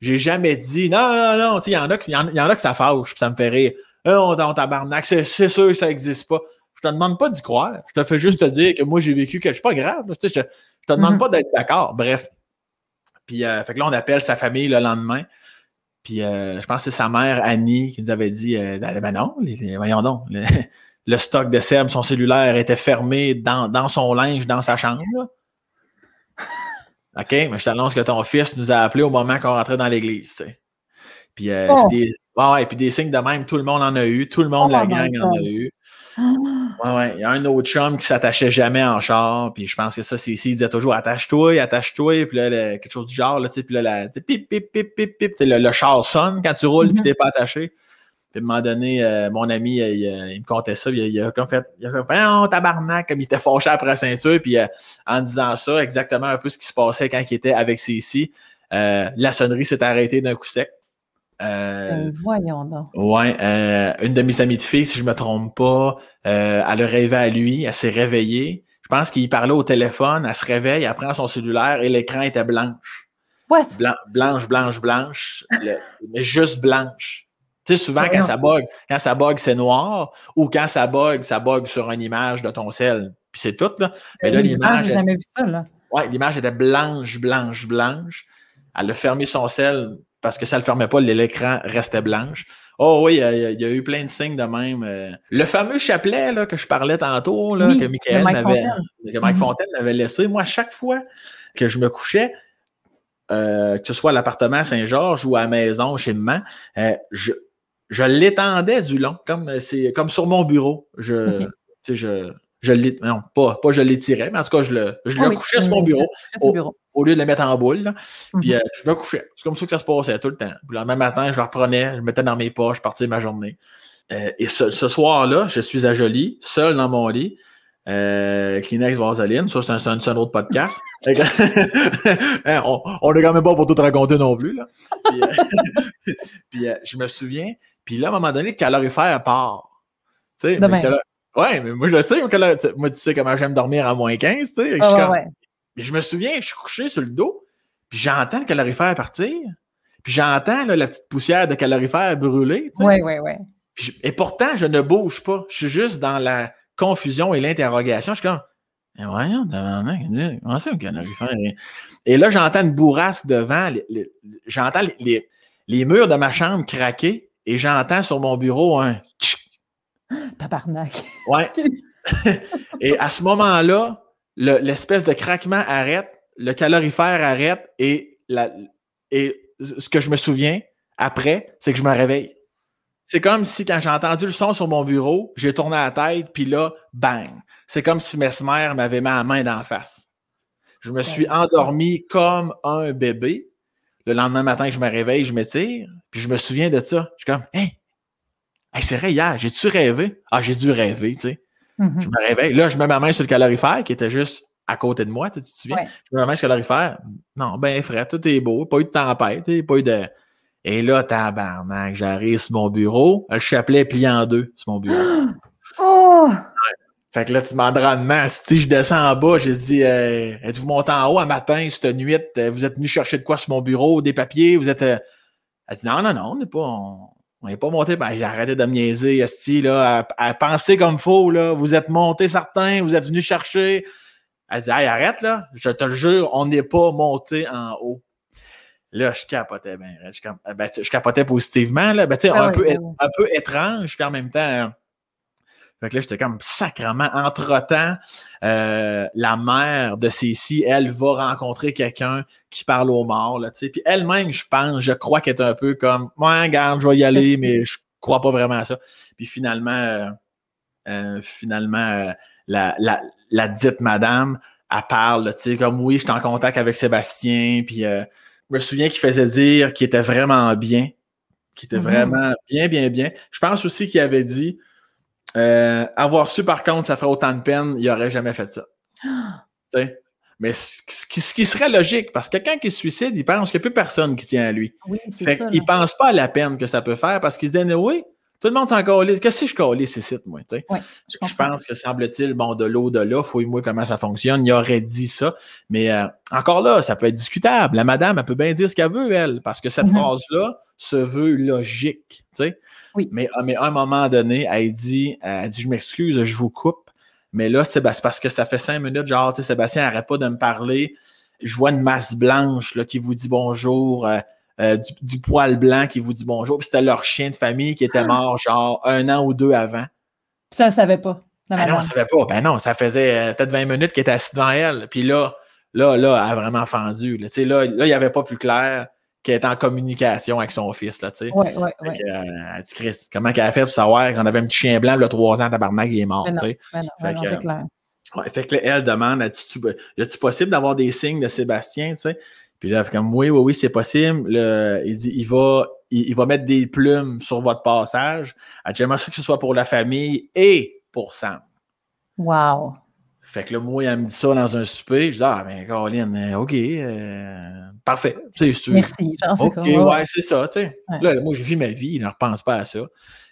J'ai jamais dit, non, non, non, tu sais, il y en a qui- il y en, il y en a que ça fâche, puis ça me fait rire. Euh, on dans tabarnak, c'est c'est sûr que ça existe pas. Je te demande pas d'y croire. Je te fais juste te dire que moi, j'ai vécu quelque chose. pas grave. là, tu sais, je, je te demande Mhm. pas d'être d'accord. Bref. Puis, euh, fait que là, on appelle sa famille le lendemain. Puis, euh, je pense que c'est sa mère, Annie, qui nous avait dit euh, ben non, les- les- voyons donc. Le, (laughs) le stock de Seb, son cellulaire était fermé dans, dans son linge, dans sa chambre. là. (laughs) OK, mais je t'annonce que ton fils nous a appelé au moment qu'on rentrait dans l'église. tu sais. Puis, euh, Oh. puis des, ouais, ouais, puis des signes de même, tout le monde en a eu. Tout le monde, Oh la gang en a eu. Ouais, ouais. Il y a un autre chum qui s'attachait jamais en char. Puis je pense que ça, c'est ici. Il disait toujours attache-toi, attache-toi. Puis là, le- quelque chose du genre, là. Puis là, la, pip, pip, pip, pip, pip. Le, le char sonne quand tu roules, puis Mhm. t'es pas attaché. Puis à un moment donné, euh, mon ami, il, il me contait ça. puis Il, il a comme fait, il a comme fait, oh, tabarnak, comme il était fâché après la ceinture. Puis euh, en disant ça, exactement un peu ce qui se passait quand il était avec Cécile, euh, la sonnerie s'est arrêtée d'un coup sec. Euh, Ben, voyons donc. Ouais, euh, une de mes amies de filles, si je me trompe pas, euh, elle a rêvé à lui, elle s'est réveillée. Je pense qu'il parlait au téléphone, elle se réveille, elle prend son cellulaire et l'écran était blanche. What? Blan- blanche, blanche, blanche, le- mais juste blanche. Tu sais, souvent, quand ça bug, quand ça bug, c'est noir, ou quand ça bug, ça bug sur une image de ton sel. Puis c'est tout, là. Mais là, l'image, J'ai jamais vu ça, là. Ouais, l'image était blanche, blanche, blanche. Elle a fermé son sel parce que ça ne le fermait pas, l'écran restait blanche. Oh oui, il y, a, il y a eu plein de signes de même. euh. Le fameux chapelet là, que je parlais tantôt, là, Oui, que Michael Mike Fontaine. que Mike Mhm. Fontaine m'avait laissé, moi, à chaque fois que je me couchais, euh, que ce soit à l'appartement à Saint-Georges ou à la maison chez maman, euh, je, je l'étendais du long, comme, comme sur mon bureau. Je, je, je l'é- non, pas, pas je l'étirais, mais en tout cas, je le, je Ah le oui, couchais sur mon bureau (laughs) au bureau. au lieu de le mettre en boule. là. Puis Mhm. euh, je me couchais. C'est comme ça que ça se passait tout le temps. Puis le même matin, je le reprenais, je le mettais dans mes poches, je partais ma journée. Euh, et ce, ce soir-là, je suis à Jolie, seul dans mon lit. Euh, Kleenex Vaseline, ça c'est un, c'est un- autre podcast. (laughs) (laughs) Hein, on, on est quand même pas pour tout raconter non plus. Là. Puis, puis, je me souviens, puis là, à un moment donné, le calorifère part. Tu sais, De mais le Ouais, mais moi je le sais, moi, tu- moi tu sais comment j'aime dormir à moins 15, tu sais. Que je Ah, comme- ouais. mais je me souviens, je suis couché sur le dos, puis j'entends le calorifère partir, puis j'entends la petite poussière de calorifère brûler. tu sais. Ouais, ouais, ouais. Je- et pourtant, je ne bouge pas. Je suis juste dans la confusion et l'interrogation. Je suis comme, Eh, voyons, comment ça, un calorifère? Et là, j'entends une bourrasque devant. les- les- j'entends les, les- les murs de ma chambre craquer et j'entends sur mon bureau un tchic. (gasps) Tabarnak. Ouais. (laughs) (laughs) Et à ce moment-là, le- l'espèce de craquement arrête, le calorifère arrête et, la, et ce que je me souviens après, c'est que je me réveille. C'est comme si quand j'ai entendu le son sur mon bureau, j'ai tourné la tête, puis là, bang! C'est comme si Mesmer m'avait mis la main d'en face. Je me suis endormi comme un bébé. Le lendemain matin, je me réveille, je m'étire, puis je me souviens de ça. Je suis comme, hein, hey, c'est vrai, hier, j'ai-tu rêvé? Ah, j'ai dû rêver, tu sais. Mhm. Je me réveille. Là, je mets ma main sur le calorifère qui était juste à côté de moi, tu, te souviens? Ouais. Je mets ma main sur le calorifère. Non, ben frère, tout est beau. Pas eu de tempête, pas eu de. Et là, tabarnak, j'arrive sur mon bureau. Le chapelet est plié en deux sur mon bureau. (gasps) Oh! Fait que là, tu demandes rendement. Si je descends en bas, j'ai dit euh, Êtes-vous monté en haut un matin, cette nuit, euh, vous êtes venu chercher de quoi sur mon bureau, des papiers, vous êtes. euh... Elle dit Non, non, non, on n'est pas. On... on n'est pas monté. Ben, j'ai arrêté de me niaiser, Esti, là, à, à penser comme faux, là. Vous êtes monté certains, vous êtes venu chercher. Elle dit Hey, arrête, là. Je te le jure, on n'est pas monté en haut. Là, je capotais bien. Je, ben, je capotais positivement, là. Ben, tu sais, Ah un, oui, peu, oui. un peu étrange, puis en même temps. Fait que là, j'étais comme sacrement. Entre-temps, euh, la mère de Cécile, elle va rencontrer quelqu'un qui parle aux morts, là, tu sais. Puis elle-même, je pense, je crois qu'elle est un peu comme, ouais, regarde, je vais y aller, mais je crois pas vraiment à ça. Puis finalement, euh, euh, finalement, la, la, la dite madame, elle parle, tu sais, comme, oui, je suis en contact avec Sébastien, puis je me souviens qu'il faisait dire qu'il était vraiment bien. qui était Mhm. vraiment bien, bien, bien. Je pense aussi qu'il avait dit euh, avoir su par contre, ça ferait autant de peine, il n'aurait jamais fait ça. (gasps) Mais ce qui, ce qui serait logique, parce que quelqu'un qui se suicide, il pense qu'il n'y a plus personne qui tient à lui. Oui, c'est Fait ça. qu'il là. pense pas à la peine que ça peut faire parce qu'il se dit, oui, tout le monde s'en calisse. Qu'est-ce que je calisse ici, moi, je Je pense que semble-t-il, bon, de l'eau, de là, fouille-moi comment ça fonctionne. Il aurait dit ça. Mais euh, encore là, ça peut être discutable. La madame, elle peut bien dire ce qu'elle veut, elle, parce que cette Mhm. phrase-là se veut logique. Oui. Mais, ah, mais à un moment donné, elle dit, elle dit Je m'excuse, je vous coupe. Mais là, c'est parce que ça fait cinq minutes, genre, tu sais, Sébastien n'arrête pas de me parler. Je vois une masse blanche là, qui vous dit bonjour. euh, euh, du, du poil blanc qui vous dit bonjour. Puis c'était leur chien de famille qui était Ah. mort, genre, un an ou deux avant. Puis ça, elle savait pas. Ben non, on madame. savait pas. Ben non, ça faisait euh, peut-être 20 minutes qu'elle était assise devant elle. Puis là, là, là, elle a vraiment fendu. Là, Tu sais, là, là il n'y avait pas plus clair qu'elle était en communication avec son fils. Là, tu sais. Ouais, ouais, ouais. euh, elle dit, Chris, comment qu'elle a fait pour savoir qu'on avait un petit chien blanc, le 3 ans, tabarnak, il est mort. Tu sais. Non, Fait que, clair. Ouais, fait que là, elle demande, a-tu possible d'avoir des signes de Sébastien, tu sais? Puis là, elle fait comme, oui, oui, oui, c'est possible. Le- il dit, il va, il, il va mettre des plumes sur votre passage. J'aimerais ça que ce soit pour la famille et pour Sam. Wow. Fait que là, moi, elle me dit ça dans un souper. Je dis, ah, ben, Caroline, euh, OK, euh, parfait. C'est sûr. Merci. Genre, OK, ouais, c'est ça, tu sais. Ouais. Là, moi, je vis ma vie, je ne repense pas à ça.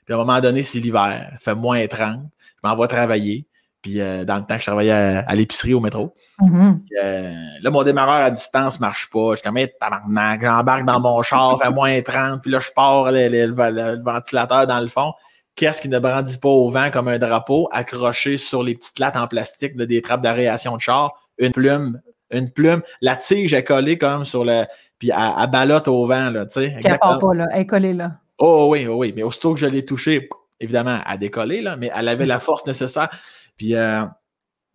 Puis à un moment donné, c'est l'hiver, fait moins 30, je m'en vais travailler. Puis euh, dans le temps que je travaillais à, à l'épicerie au métro, mhm. puis, euh, là, mon démarreur à distance marche pas. Je suis comme, hey, tabarnak, j'embarque dans mon char, fait moins 30, puis là, je pars le, le- le- le- le ventilateur dans le fond. Qu'est-ce qui ne brandit pas au vent comme un drapeau, accroché sur les petites lattes en plastique là, des trappes d'aération de char, une plume, une plume, la tige est collée comme sur le. Puis elle, elle ballotte au vent, là, tu sais. Elle part pas, là. Elle est collée, là. Oh oui, oh, oui, mais aussitôt que je l'ai touché, évidemment, elle a décollé, là, mais elle avait la force nécessaire. Puis, euh,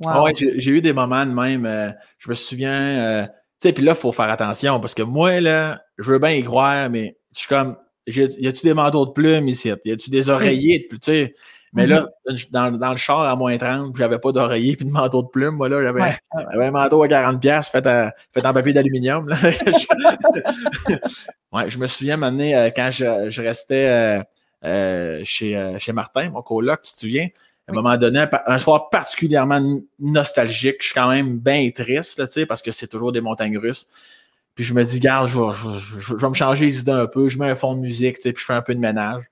Wow. ouais, j'ai eu des moments de même. euh, je me souviens, euh, tu sais, puis là, il faut faire attention parce que moi, là, je veux bien y croire, mais je suis comme, y a-tu des manteaux de plumes ici? Y a-tu des oreillers? de plus, Tu sais, mais là, dans, dans le char à moins 30, j'avais pas d'oreiller puis de manteau de plumes. Moi, là, j'avais Ouais, un manteau à 40$ fait, à- fait en papier d'aluminium. (laughs) (laughs) ouais, je me souviens maintenant quand je, je restais euh, euh, chez, euh, chez Martin, mon coloc, tu te souviens? À un Oui. moment donné, un soir particulièrement nostalgique, je suis quand même bien triste, là, parce que c'est toujours des montagnes russes. Puis je me dis, garde, je vais, je- je- je vais me changer les idées un peu, je mets un fond de musique, tu sais, puis je fais un peu de ménage.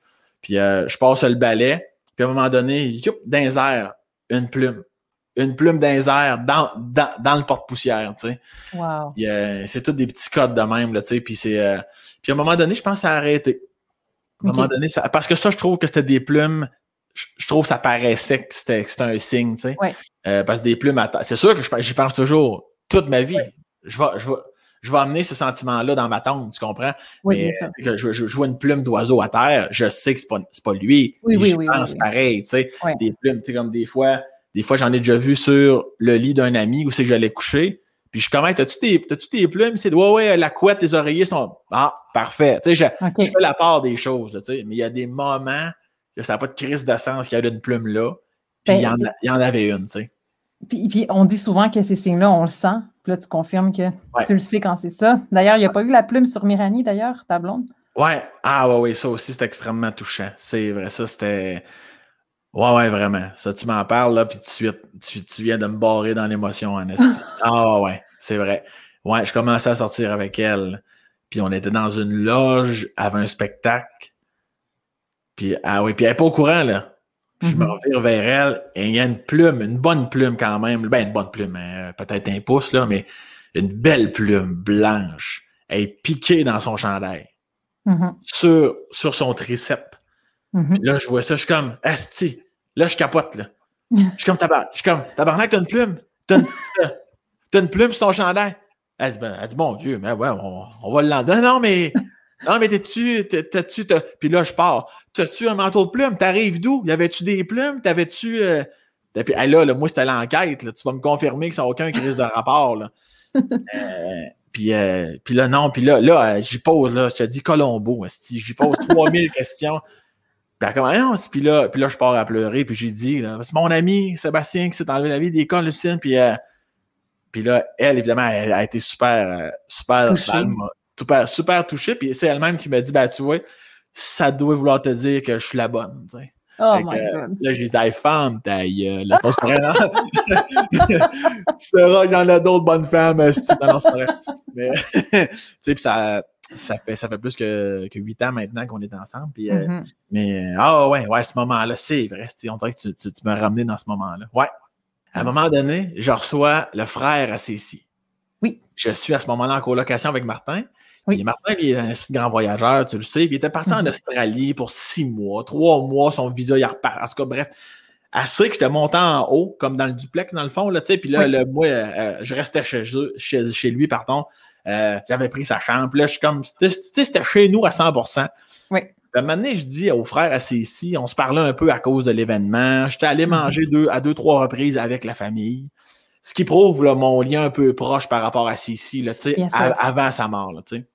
Puis euh, je passe le balai, puis à un moment donné, youp, dans les airs, une plume. Une plume dans les airs, dans, dans, dans le porte-poussière, tu sais. Wow. Euh, c'est tous des petits codes de même, là, tu sais. Puis c'est. euh, Puis à un moment donné, je pense que ça a arrêté. À un moment donné, ça... parce que ça, je trouve que c'était des plumes. Je, trouve que ça paraissait que c'était que c'était un signe, tu sais. Ouais. Euh, parce que des plumes à C'est sûr que j'y pense toujours toute ma vie. Je vais, je vais, je vais amener ce sentiment-là dans ma tombe, tu comprends? Oui, Mais bien sûr. que je, je, je vois une plume d'oiseau à terre, je sais que c'est pas, pas lui. Oui, oui, j'y oui, pense oui, pareil, tu sais. Des plumes, tu sais, comme des fois, des fois, j'en ai déjà vu sur le lit d'un ami où c'est que j'allais coucher. Puis je commence, t'as-tu des, t'as-tu des plumes? C'est ouais, ouais, la couette, les oreillers sont. Ah, parfait. Tu sais, je, je fais la part des choses, tu sais. Mais il y a des moments que ça n'a pas de crise de sens qu'il y a une plume là. Puis Ben, il, y en a- il y en avait une, tu sais. Puis, puis on dit souvent que ces signes-là, on le sent. Puis là, tu confirmes que Ouais. tu le sais quand c'est ça. D'ailleurs, il n'y a pas eu la plume sur Mirani, d'ailleurs, ta blonde? Ouais, ah ouais, ouais, ça aussi, c'est extrêmement touchant. C'est vrai, ça, c'était. Ouais, ouais, vraiment. Ça, tu m'en parles, là, puis tu, tu viens de me barrer dans l'émotion, en. (laughs) Ah ouais, c'est vrai. Ouais, je commençais à sortir avec elle. Puis on était dans une loge avant un spectacle. Puis, ah oui, puis elle n'est pas au courant, là. Puis je me Mhm. revire vers elle et il y a une plume, une bonne plume quand même. Ben, une bonne plume, hein, peut-être un pouce, là, mais une belle plume blanche. Elle est piquée dans son chandail Mhm, sur, sur son triceps. mhm. Puis là, je vois ça, je suis comme, Asti, là, je capote, là. Je suis comme, tabarnak, je suis comme, tabarnak, t'as une plume? T'as une, (laughs) une plume sur ton chandail? Elle dit, ben, elle dit, mon Dieu, mais ouais, on, on va l'enlever. Non, non, mais, non, mais t'es-tu, t'as- t'as-tu, t'as- puis là, je pars. T'as-tu un manteau de plumes? T'arrives d'où? Y avait-tu des plumes? T'avais-tu, euh... Et puis, hey, là, là, moi, c'était l'enquête, là. Tu vas me confirmer que ça n'a aucun crise de rapport, là. (laughs) Euh, puis, euh, puis là, non, puis là, là, j'y pose, là, je te dis Colombo, j'y pose 3000 (laughs) questions. Puis comme, Ah puis là, puis là, je pars à pleurer, puis j'ai dit, là, c'est mon ami Sébastien qui s'est enlevé la vie des cas, Lucine, puis, euh, puis là, elle, évidemment, elle a été super, super, Touchée. dans le super, super touchée, puis c'est elle-même qui m'a dit, ben, tu vois, ça doit vouloir te dire que je suis la bonne. Oh Fait my que, God. Là, j'ai dit, femme, ta gueule. Là, c'est pas vrai, non? (laughs) tu sauras qu'il y en a d'autres bonnes femmes. esti. Non, c'est pas vrai. Mais, (laughs) tu sais, puis ça, ça, fait, ça fait plus que, que 8 ans maintenant qu'on est ensemble. Puis, euh, Mhm. mais, euh, ah ouais, ouais, ce moment-là, c'est vrai. On dirait que tu, tu, tu m'as ramené dans ce moment-là. Ouais. À un moment donné, je reçois le frère à Cécile. Oui. Je suis à ce moment-là en colocation avec Martin. Oui. Puis Martin, il est un grand voyageur, tu le sais. Puis il était parti en Mhm. Australie pour six mois, trois mois, son visa, il repart. En tout cas, bref. Assez que j'étais monté en haut, comme dans le duplex, dans le fond, là, tu sais. Puis là, Oui. moi, euh, euh, je restais chez, eux- chez, chez lui, pardon. Euh, J'avais pris sa chambre. Puis là, je suis comme, tu sais, c'était chez nous à 100 Oui. un moment donné, je dis au frère assis ici, on se parlait un peu à cause de l'événement. J'étais allé Mhm. manger deux, à deux, trois reprises avec la famille. Ce qui prouve là, mon lien un peu proche par rapport à Sissi, là, avant sa mort. Là, tu sais.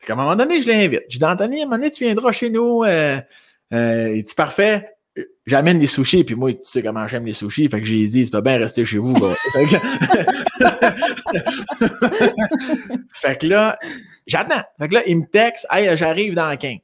Fait qu'à un moment donné, je l'invite. Je dis, Anthony, à un moment donné, tu viendras chez nous. Euh, euh, il dit, parfait. J'amène des sushis, puis moi, tu sais comment j'aime les sushis. Fait que j'ai dit, tu peux bien rester chez vous. (laughs) Fait que- là, j'attends. Fait que là, il me texte, hey, j'arrive dans 15.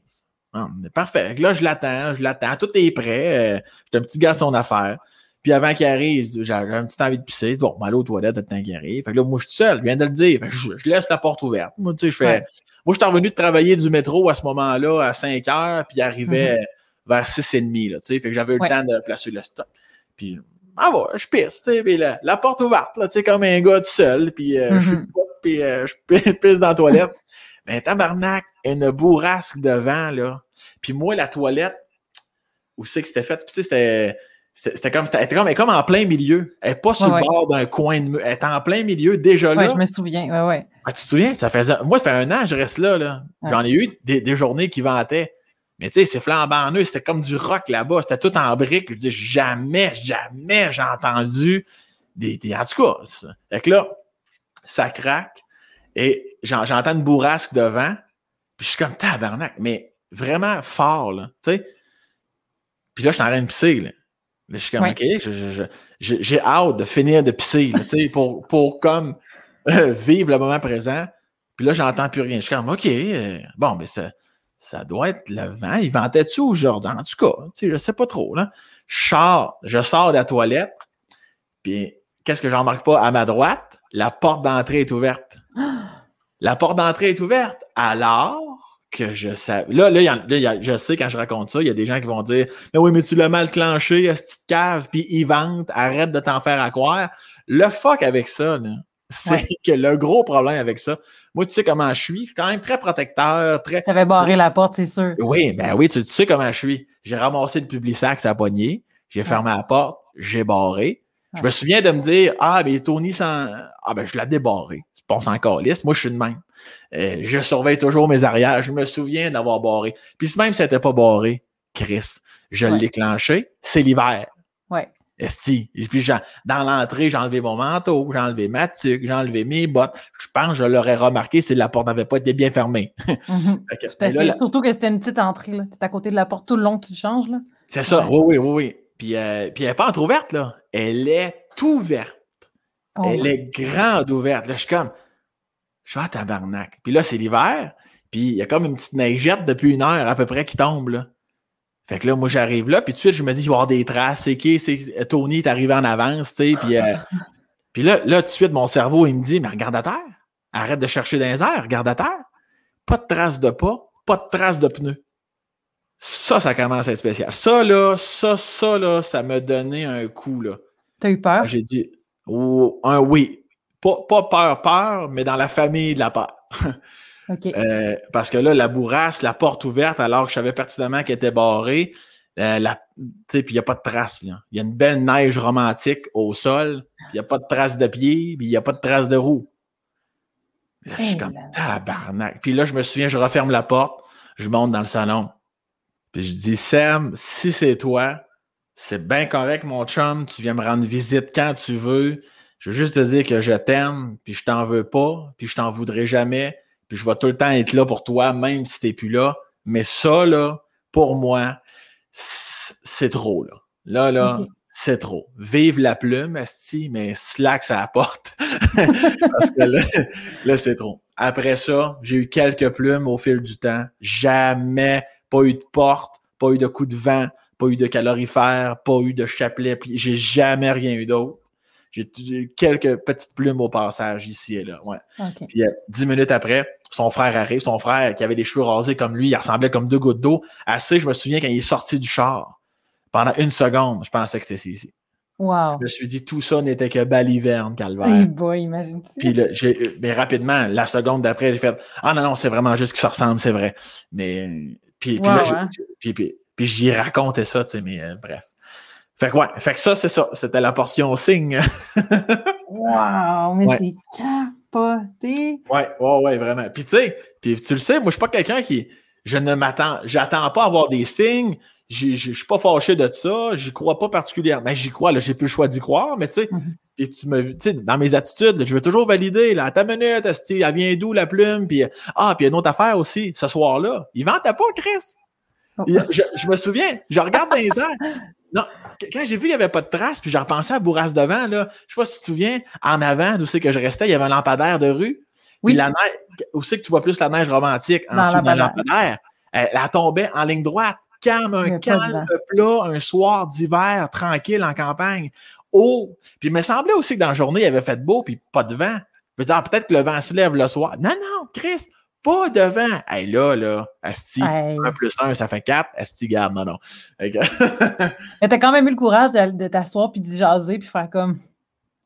Ah, mais parfait. Fait que là, je l'attends, je l'attends. Tout est prêt. Euh, J'étais un petit gars à son affaire. Puis avant qu'il arrive, j'ai un petit envie de pisser. Je dis, bon, ben, aller aux toilettes, le temps qu'il arrive. Fait que là, moi, je suis seul, je viens de le dire. Fait que je, je laisse la porte ouverte. Moi, tu sais, je fais. Ouais. Moi, je suis revenu de travailler du métro à ce moment-là à 5 heures, puis il arrivait vers 6 et demi, là, tu sais. Fait que j'avais eu Ouais. le temps de placer le stock. Puis, ah ouais, je pisse, tu sais. Puis la, la porte ouverte, là, tu sais, comme un gars tout seul. Puis euh, je suis Mhm. puis euh, je pi- (laughs) pisse dans la toilette. Ben, tabarnak, une bourrasque de vent, là. Puis moi, la toilette, où c'est que c'était fait? Puis tu sais, c'était... C'était comme, c'était comme, elle est comme en plein milieu. Elle n'est pas sur Ouais, le ouais. bord d'un coin de mur. Elle est en plein milieu déjà là. je me souviens. Ouais, ouais. Ah, tu te souviens? Ça faisait... Moi, ça fait un an que je reste là. là. Ouais. J'en ai eu des, des journées qui vantaient. Mais tu sais, c'est flambant neuf. C'était comme du rock là-bas. C'était tout en briques. Je dis jamais, jamais j'ai entendu des, des- En tout cas, ça. Fait que là, ça craque. Et j'en- j'entends une bourrasque devant. Puis je suis comme tabarnak. Mais vraiment fort, là. Tu sais? Puis là, je suis en train de pisser, là. Je suis comme, Ouais. OK, je- je- je- j'ai hâte de finir de pisser, là, tu sais, pour, pour comme euh, (laughs) vivre le moment présent. Puis là, j'entends plus rien. Je suis comme, OK, euh, bon, ben ça, ça doit être le vent. Il ventait-tu aujourd'hui? En tout cas, tu sais, je sais pas trop, là. Je sors, je sors de la toilette, puis qu'est-ce que j'en remarque pas? À ma droite, la porte d'entrée est ouverte. (gasps) La porte d'entrée est ouverte. Alors que je sais. Là, là, y là, a- je sais quand je raconte ça, il y a des gens qui vont dire Mais oui, mais tu l'as mal clenché, à cette petite cave, puis il vente, arrête de t'en faire à croire. Le fuck avec ça, c'est Ouais. que le gros problème avec ça, moi, tu sais comment je suis, je suis quand même très protecteur, très. T'avais barré la porte, c'est sûr. Oui, ben oui, tu, tu sais comment je suis. J'ai ramassé le public sac à la poignée, j'ai fermé la porte, j'ai barré. Je me souviens de me dire Ah, ben Tony sans. Ah, ben je l'ai débarré. Je pense encore liste. Moi, je suis de même. Euh, je surveille toujours mes arrières. Je me souviens d'avoir barré. Puis même si c'était pas barré, Chris, je Ouais. l'ai clenché. C'est l'hiver. Ouais. Esti. Et puis, dans l'entrée, j'ai enlevé mon manteau, j'ai enlevé ma tuque, j'ai enlevé mes bottes. Je pense que je l'aurais remarqué si la porte n'avait pas été bien fermée. (laughs) Mhm. Fait que- Tout à mais là, fait. la- Surtout que c'était une petite entrée. là. T'es à côté de la porte tout le long que tu changes. Là. C'est ça, Ouais. oui, oui, oui, oui. Puis, euh, puis elle n'est pas entrouverte, là. Elle est ouverte. Oh Elle est grande ouverte. Là, je suis comme, je vais à tabarnak. Puis là, c'est l'hiver. Puis il y a comme une petite neigette depuis une heure à peu près qui tombe, là. Fait que là, moi, j'arrive là, puis tout de suite, je me dis, il va y avoir des traces. C'est qui? C'est Tony est arrivé en avance, tu sais. Puis, euh, (laughs) puis là, là, tout de suite, mon cerveau, il me dit, mais regarde à terre. Arrête de chercher dans les airs, regarde à terre. Pas de traces de pas, pas de traces de pneus. Ça, ça commence à être spécial. Ça, là, ça, ça, là, ça m'a donné un coup, là. T'as eu peur? J'ai dit, oh, un oui. Pas, pas peur, peur, mais dans la famille de la peur. (laughs) Euh, parce que là, la bourrasse, la porte ouverte, alors que je savais pertinemment qu'elle était barrée, euh, la- puis il n'y a pas de traces. Là. Il y a une belle neige romantique au sol, il n'y a pas de traces de pied, puis il n'y a pas de traces de roue. Là, je suis comme tabarnak. Puis là, je me souviens, je referme la porte, je monte dans le salon. Puis je dis, Sam, si c'est toi, c'est bien correct, mon chum, tu viens me rendre visite quand tu veux. Je veux juste te dire que je t'aime, puis je t'en veux pas, puis je t'en voudrais jamais, puis je vais tout le temps être là pour toi, même si t'es plus là. Mais ça, là, pour moi, c'est trop, là. Là, là, c'est trop. Vive la plume, Asti, mais slack ça apporte. (laughs) Parce que là, là, c'est trop. Après ça, j'ai eu quelques plumes au fil du temps. Jamais pas eu de porte, pas eu de coup de vent, pas eu de calorifère, pas eu de chapelet, puis j'ai jamais rien eu d'autre. J'ai quelques petites plumes au passage ici et là. Ouais. Puis euh, dix minutes après, son frère arrive, son frère qui avait les cheveux rasés comme lui, il ressemblait comme deux gouttes d'eau. Assez, je me souviens quand il est sorti du char, pendant une seconde, je pensais que c'était ici. Wow. Je me suis dit, tout ça n'était que baliverne, calvaire. Hey boy, imagine Puis mais rapidement, la seconde d'après, j'ai fait Ah non, non, c'est vraiment juste qu'ils se ressemblent, c'est vrai. Mais puis, puis, là, puis, puis, puis j'y racontais ça, tu sais, mais euh, bref. Fait que ouais, fait que ça, c'est ça. C'était la portion signe. (laughs) wow, mais c'est capoté. Ouais, ouais, ouais, vraiment. Puis tu sais, puis tu le sais, moi, je suis pas quelqu'un qui. Je ne m'attends. J'attends pas à avoir des signes. Je suis pas fâché de ça. J'y crois pas particulièrement. Ben, j'y crois, là, j'ai plus le choix d'y croire, mais tu sais, mm-hmm. tu me, tu sais, dans mes attitudes, je veux toujours valider, là, à ta minute, elle vient d'où la plume, puis ah, puis il y a une autre affaire aussi, ce soir-là. Il vendait pas, Chris. Oh. Je, me souviens, je regarde dans les (laughs) airs. Non, quand j'ai vu qu'il n'y avait pas de traces, puis j'ai repensé à Bourras devant, là, je sais pas si tu te souviens, en avant, d'où c'est que je restais, il y avait un lampadaire de rue. Oui. la neige, où c'est que tu vois plus la neige romantique en dessous d'un lampadaire? Elle, elle, tombait en ligne droite, calme, un calme plat, un soir d'hiver, tranquille en campagne. Oh! Puis il me semblait aussi que dans la journée, il avait fait beau, puis pas de vent. Je me disais, ah, peut-être que le vent se lève le soir. Non, non, Chris, pas devant. Hey, là, là, Asti, 1 plus 1, ça fait 4. Asti, garde, non, non. (laughs) Mais t'as quand même eu le courage de, t'asseoir puis d'y jaser puis faire comme,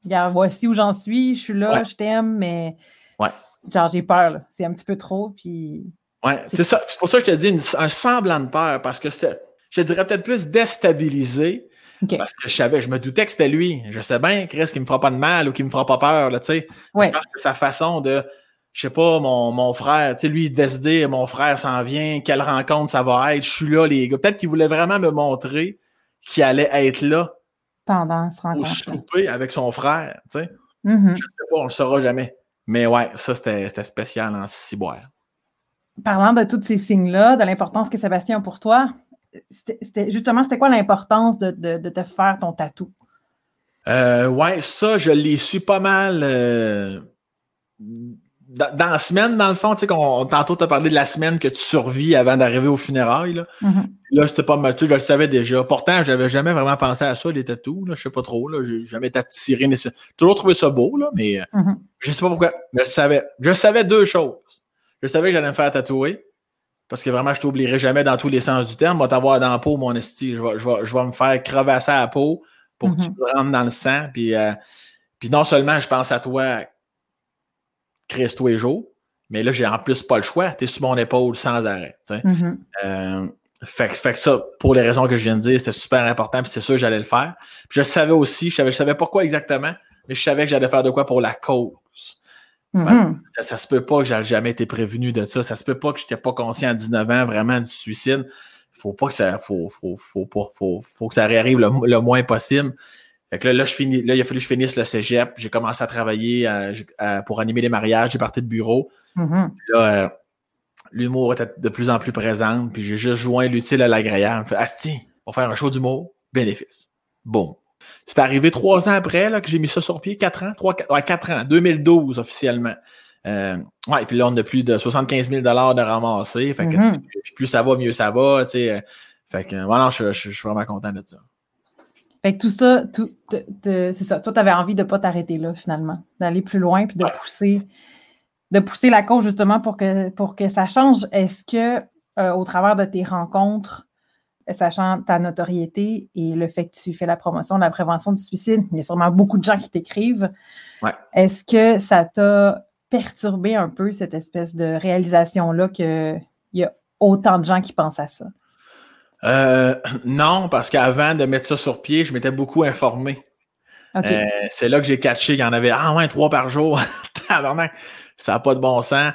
regarde, voici où j'en suis, je suis là, je t'aime, mais genre, j'ai peur, C'est un petit peu trop, puis. Ouais, c'est ça. C'est pour ça que je te dis un semblant de peur, parce que c'était, je dirais peut-être plus déstabilisé. Parce que je savais, je me doutais que c'était lui. Je sais bien, Chris, qu'il me fera pas de mal ou qu'il me fera pas peur, là, tu sais. Je pense que sa façon de, je sais pas, mon, mon frère, tu sais, lui, il devait se dire, mon frère s'en vient, quelle rencontre ça va être, je suis là, les gars. Peut-être qu'il voulait vraiment me montrer qu'il allait être là. Pendant ce rencontre. souper avec son frère, tu sais. Mm-hmm. Je sais pas, on le saura jamais. Mais ouais, ça, c'était spécial en ciboire. Parlant de tous ces signes-là, de l'importance que Sébastien a pour toi, c'était justement, c'était quoi l'importance de, de, te faire ton tatou? Euh, ouais, ça, je l'ai su pas mal. Euh, dans, la semaine, dans le fond, tu sais, tantôt, tu as parlé de la semaine que tu survis avant d'arriver au funérailles. Là, mm-hmm. là c'était pas mal. Tu je le savais déjà. Pourtant, j'avais jamais vraiment pensé à ça, les tatous. Là, je sais pas trop. Là, j'ai jamais été attiré. J'ai toujours trouvé ça beau, là, mais euh, mm-hmm. je sais pas pourquoi. Mais je savais. Je savais deux choses. Je savais que j'allais me faire tatouer. Parce que vraiment, je t'oublierai jamais dans tous les sens du terme. Moi, t'avoir dans la peau, mon esti. Je vais, je, vais, je vais me faire crevasser à la peau pour que tu mm-hmm. rentres dans le sang. Puis, euh, puis non seulement je pense à toi Chris tous les jours. Mais là, j'ai en plus pas le choix. Tu es sur mon épaule sans arrêt. Mm-hmm. Euh, fait, que ça, pour les raisons que je viens de dire, c'était super important, puis c'est sûr que j'allais le faire. Puis je savais aussi, je savais, je savais pas quoi exactement, mais je savais que j'allais faire de quoi pour la cause. Mm-hmm. ça, se peut pas que j'avais jamais été prévenu de ça. Ça se peut pas que je n'étais pas conscient à 19 ans vraiment du suicide. Faut pas que ça. Faut, faut, faut, faut, faut que ça réarrive le moins possible. Fait que là, je finis, là, il a fallu que je finisse le cégep. J'ai commencé à travailler pour animer les mariages, j'ai parti de bureau. Mm-hmm. Là, euh, l'humour était de plus en plus présent. Puis j'ai juste joint l'utile à l'agréable. Fait, Asti, on va faire un show d'humour, bénéfice. Bon. C'est arrivé trois ans après là, que j'ai mis ça sur pied, quatre ans, trois, quatre, ouais, quatre ans, 2012 officiellement. Euh, ouais, et puis là, on a plus de 75 000 de ramasser. Fait que mm-hmm. plus ça va, mieux ça va. Fait que voilà, je, je, suis vraiment content de ça. Fait que tout ça, tout, c'est ça. Toi, tu avais envie de ne pas t'arrêter là, finalement, d'aller plus loin puis de pousser de pousser la cause justement pour que, pour que ça change. Est-ce que euh, au travers de tes rencontres, sachant ta notoriété et le fait que tu fais la promotion de la prévention du suicide, il y a sûrement beaucoup de gens qui t'écrivent. Est-ce que ça t'a perturbé un peu cette espèce de réalisation-là qu'il y a autant de gens qui pensent à ça? Euh, (clears throat) non, parce qu'avant de mettre ça sur pied, je m'étais beaucoup informé. Euh, c'est là que j'ai catché qu'il y en avait ah ouais, trois par jour. (laughs) ça n'a pas de bon sens.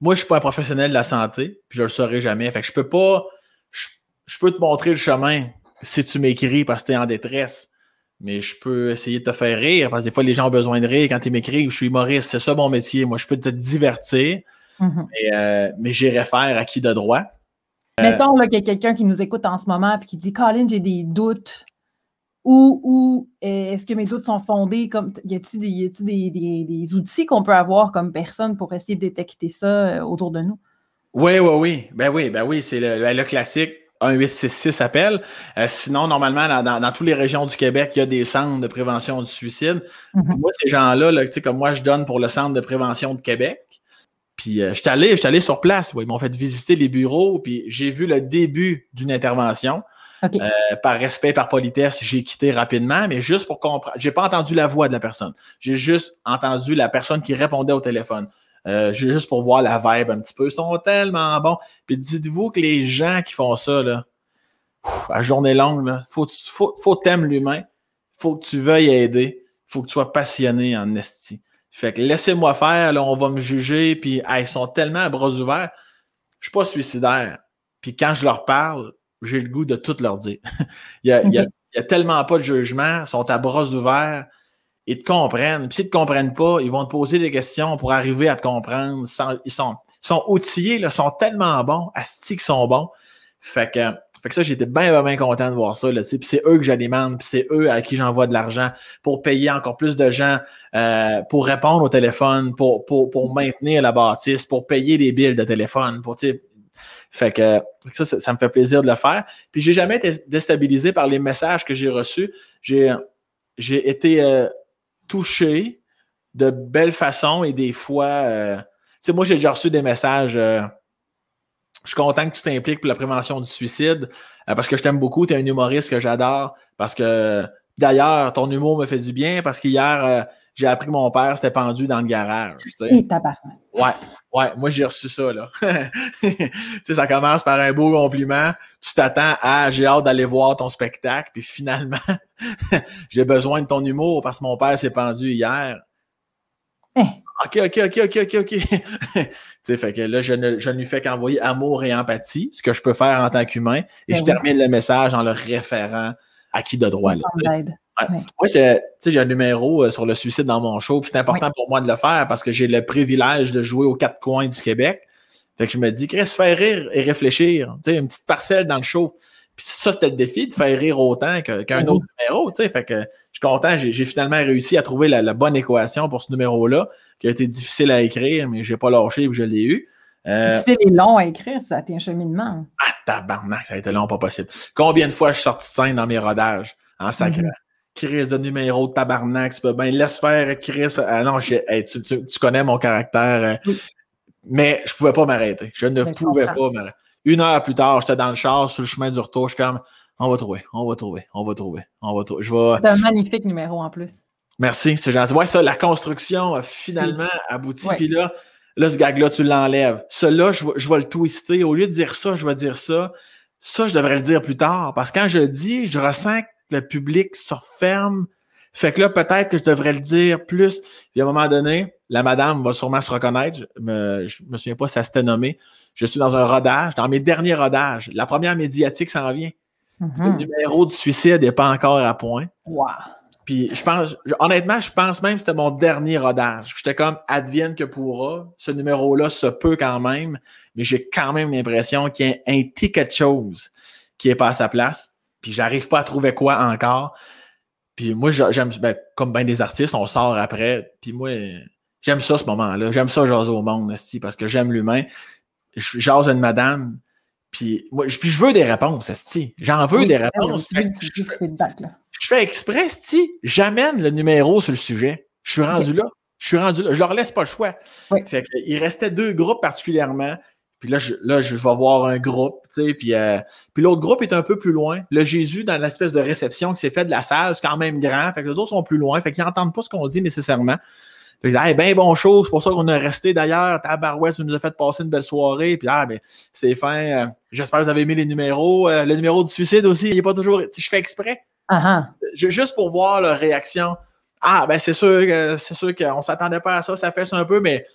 Moi, je suis pas un professionnel de la santé, puis je le saurai jamais. Fait que je peux pas. Je, peux te montrer le chemin si tu m'écris parce que tu es en détresse. Mais je peux essayer de te faire rire parce que des fois, les gens ont besoin de rire quand tu m'écris. Je suis humoriste, c'est ça mon métier. Moi, je peux te divertir, mm-hmm. mais, euh, mais j'irai faire à qui de droit. Euh, Mettons qu'il y a quelqu'un qui nous écoute en ce moment et qui dit Colin, j'ai des doutes. Ou, ou est-ce que mes doutes sont fondés? Comme, y a-t-il des, des, outils qu'on peut avoir comme personne pour essayer de détecter ça euh, autour de nous? Oui, oui, oui. Ben oui, ben oui, c'est le, le classique. 1866 appelle. Euh, sinon, normalement, dans, dans, toutes les régions du Québec, il y a des centres de prévention du suicide. Mhm. Moi, ces gens-là, là, tu sais, comme moi, je donne pour le centre de prévention de Québec. Puis, euh, je suis allé, j'étais allé sur place. Ouais, ils m'ont fait visiter les bureaux, puis j'ai vu le début d'une intervention. Euh, par respect, par politesse, j'ai quitté rapidement, mais juste pour comprendre. J'ai pas entendu la voix de la personne. J'ai juste entendu la personne qui répondait au téléphone. Euh, juste pour voir la vibe un petit peu. Ils sont tellement bons. Puis dites-vous que les gens qui font ça, là, ouf, à journée longue, là, faut, faut, faut t'aimer l'humain. Faut que tu veuilles aider. Faut que tu sois passionné en esti. Fait que laissez-moi faire, là, on va me juger, puis ils sont tellement à bras ouverts. Je suis pas suicidaire. Puis quand je leur parle, j'ai le goût de tout leur dire. (laughs) il, y a, il, y a, il y a tellement pas de jugement, ils sont à bras ouverts ils te comprennent. Puis s'ils ne te comprennent pas, ils vont te poser des questions pour arriver à te comprendre. Ils sont, ils sont outillés, ils sont tellement bons, asti qu'ils sont bons. Fait que, fait que ça, j'étais bien, bien content de voir ça. Là, puis c'est eux que j'alimente, puis c'est eux à qui j'envoie de l'argent pour payer encore plus de gens, euh, pour répondre au téléphone, pour, pour, pour maintenir la bâtisse, pour payer les billes de téléphone, pour, fait que ça, ça, me fait plaisir de le faire. Puis j'ai jamais été déstabilisé par les messages que j'ai reçus. J'ai, j'ai été euh, touché de belle façon et des fois, euh, tu sais, moi j'ai déjà reçu des messages. Je suis content que tu t'impliques pour la prévention du suicide euh, parce que je t'aime beaucoup. Tu es un humoriste que j'adore. Parce que d'ailleurs, ton humour me fait du bien parce qu'hier, euh, j'ai appris que mon père s'était pendu dans le garage. Tu sais. (laughs) Ouais, ouais, moi j'ai reçu ça, là. (laughs) tu sais, ça commence par un beau compliment. Tu t'attends à j'ai hâte d'aller voir ton spectacle, puis finalement, (laughs) j'ai besoin de ton humour parce que mon père s'est pendu hier. Eh. OK, OK, OK, OK, OK, OK. (laughs) tu sais, fait que là, je ne, je ne lui fais qu'envoyer amour et empathie, ce que je peux faire en tant qu'humain, et Ben je oui. termine le message en le référant à qui de droit. Là. Ouais. Ouais. Moi, j'ai tu sais, j'ai un numéro euh, sur le suicide dans mon show, puis c'est important pour moi de le faire parce que j'ai le privilège de jouer aux quatre coins du Québec. Fait que je me dis, Chris, faire rire et réfléchir. Tu sais, une petite parcelle dans le show. Puis ça, c'était le défi, de faire rire autant qu'un Oui. autre numéro. Tu sais, fait que je suis content, j'ai finalement réussi à trouver la, la bonne équation pour ce numéro-là, qui a été difficile à écrire, mais j'ai pas lâché et je l'ai eu. Euh, les longs à écrire, ça a été un cheminement. ah, tabarnak, ça a été long, pas possible. Combien de fois je suis sorti de scène dans mes rodages? En sacré? Mhm. Chris de numéro de tabarnak, tu peux bien laisse faire Chris. Ah non, hey, tu, tu- tu connais mon caractère. euh, Oui. Mais je pouvais pas m'arrêter. Je ne pouvais pas m'arrêter. Une heure plus tard, j'étais dans le char, sur le chemin du retour, je suis comme on va trouver, on va trouver, on va trouver, on va trouver. Je vais. C'est un magnifique numéro en plus. Merci, c'est gentil. Ouais, ça, la construction a finalement abouti. Puis là, là, ce gag-là, tu l'enlèves. Celui-là, je, vais- je vais le twister. Au lieu de dire ça, je vais dire ça. Ça, je devrais le dire plus tard. Parce que quand je le dis, je ressens que le public se referme. Fait que là, peut-être que je devrais le dire plus. Puis à un moment donné, la madame va sûrement se reconnaître. Je me, je me souviens pas si ça s'était nommé. Je suis dans un rodage, dans mes derniers rodages. La première médiatique s'en vient. Le Mhm. numéro du suicide n'est pas encore à point. Wow. Puis je pense, je- honnêtement, je pense même que c'était mon dernier rodage. J'étais comme advienne que pourra. Ce numéro-là se peut quand même, mais j'ai quand même l'impression qu'il y a un petit quelque chose qui est pas à sa place. Puis j'arrive pas à trouver quoi encore. Puis moi, j'a- j'aime, ben, comme bien des artistes, on sort après. Puis moi, j'aime ça ce moment-là. J'aime ça jaser au monde, parce que j'aime l'humain. Je jase une madame. Puis, moi, je- puis je veux des réponses, esti. J'en veux Oui, des ben oui, réponses. je fais exprès, j'amène le numéro sur le sujet. Je suis rendu là. Je suis rendu là. Je leur laisse pas le choix. Fait il restait deux groupes particulièrement. Puis là, je, là, je vais voir un groupe, tu sais, puis, euh, puis l'autre groupe est un peu plus loin. Le Jésus, dans l'espèce de réception qui s'est fait de la salle, c'est quand même grand. Fait que les autres sont plus loin. Fait qu'ils n'entendent pas ce qu'on dit nécessairement. Fait que, hey, ben bon chose, c'est pour ça qu'on est resté d'ailleurs. Tabarouette, nous a fait passer une belle soirée. Puis, ah, ben, c'est fin. euh, J'espère que vous avez aimé les numéros. Euh, le numéro du suicide aussi, il n'est pas toujours. Je fais exprès. Ju- juste pour voir leur réaction. Ah, ben c'est sûr que c'est sûr qu'on s'attendait pas à ça, ça fait ça un peu, mais,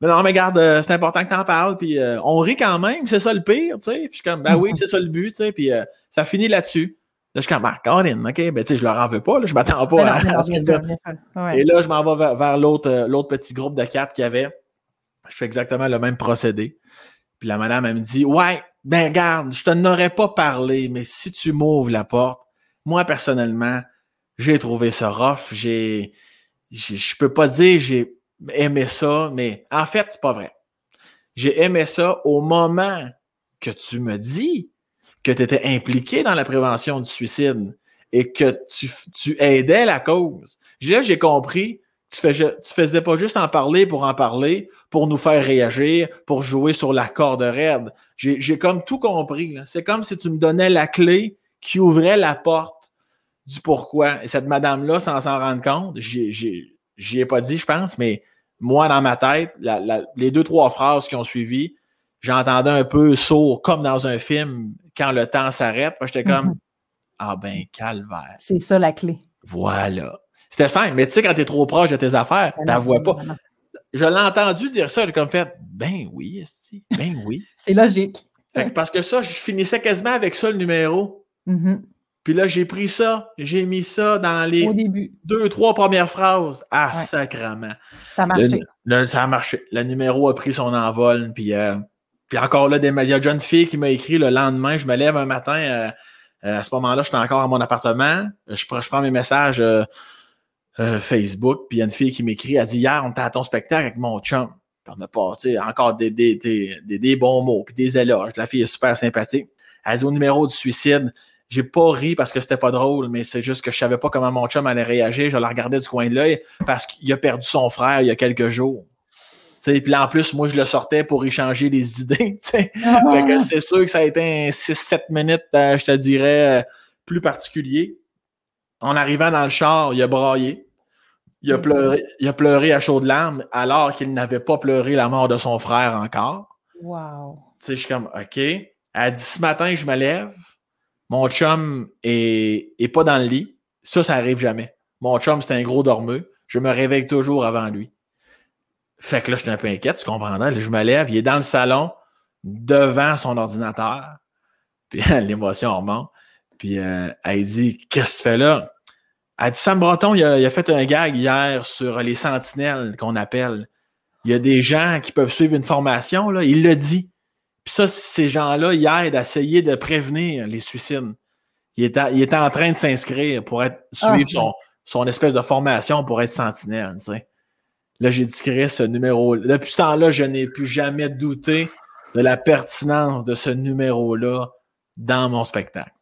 mais non, mais regarde, euh, c'est important que tu en parles, puis euh, on rit quand même, c'est ça le pire, tu sais. Puis je suis comme, ben oui, c'est ça le but, tu sais, puis ça finit là-dessus. Là, je suis comme, ah, Colin, OK, ben tu sais, je leur en veux pas, là, je m'attends pas Mais non, à, mais non, à ce sûr. Ouais. Et là, je m'en vais vers, vers l'autre, euh, l'autre petit groupe de quatre qu'il y avait. Je fais exactement le même procédé. Puis la madame, elle me dit Ouais, ben regarde, je t'en aurais pas parlé, mais si tu m'ouvres la porte, moi, personnellement, j'ai trouvé ça rough. J'ai- Je peux pas dire j'ai aimé ça, mais en fait, c'est pas vrai. j'ai aimé ça au moment que tu me dis que tu étais impliqué dans la prévention du suicide et que tu, tu aidais la cause. Là, j'ai compris tu faisais, tu faisais pas juste en parler pour en parler, pour nous faire réagir, pour jouer sur la corde raide. J'ai comme tout compris. C'est comme si tu me donnais la clé qui ouvrait la porte du pourquoi. Et cette madame-là, sans s'en rendre compte, j'y ai pas dit, je pense, mais moi, dans ma tête, les deux, trois phrases qui ont suivi, j'entendais un peu sourd, comme dans un film, quand le temps s'arrête. J'étais comme, mm-hmm. ah ben, calvaire. C'est ça la clé. Voilà. C'était simple, mais tu sais, quand tu es trop proche de tes affaires, tu la vois pas. Je l'ai entendu dire ça, j'ai comme fait, ben oui, ben oui. (laughs) C'est logique. parce que ça, je finissais quasiment avec ça le numéro. Mm-hmm. Puis là, j'ai pris ça, j'ai mis ça dans les deux, trois premières phrases. Ah, sacrement. Ça a marché. ça a marché. Le numéro a pris son envol. Puis, euh, puis encore là, il y a une fille qui m'a écrit le lendemain. Je me lève un matin. Euh, euh, à ce moment-là, j'étais encore à mon appartement. Je, prends mes messages euh, Facebook, puis il y a une fille qui m'écrit, elle dit Hier, on était à ton spectacle avec mon chum. Puis on a pas, encore des, des, des, des, bons mots, puis des éloges. La fille est super sympathique. Elle dit au numéro du suicide, j'ai pas ri parce que c'était pas drôle, mais c'est juste que je savais pas comment mon chum allait réagir. Je la regardais du coin de l'œil parce qu'il a perdu son frère il y a quelques jours. Puis là, en plus, moi, je le sortais pour échanger des (laughs) idées. Ah. c'est sûr que ça a été un 6-7 minutes, euh, je te dirais, euh, plus particulier. En arrivant dans le char, il a braillé. Il a, pleuré, il a pleuré à chaudes larmes alors qu'il n'avait pas pleuré la mort de son frère encore. Wow. Tu sais, je suis comme, OK. Dit, ce matin, je me lève, mon chum est, est pas dans le lit. Ça, ça arrive jamais. Mon chum, c'est un gros dormeux. Je me réveille toujours avant lui. Fait que là, je suis un peu inquiète, tu comprends? Je me lève, il est dans le salon, devant son ordinateur. (laughs) Puis l'émotion remonte. Puis euh, elle dit Qu'est-ce que tu fais là? Elle dit Sam Breton, il a, fait un gag hier sur les sentinelles qu'on appelle. Il y a des gens qui peuvent suivre une formation, là, il le dit. Puis ça, ces gens-là, ils aident à essayer de prévenir les suicides. Il était, il était en train de s'inscrire pour être, suivre ah, son, son, espèce de formation pour être sentinelle. Tu sais. Là, j'ai créé ce numéro. Depuis ce temps-là, je n'ai plus jamais douté de la pertinence de ce numéro-là dans mon spectacle.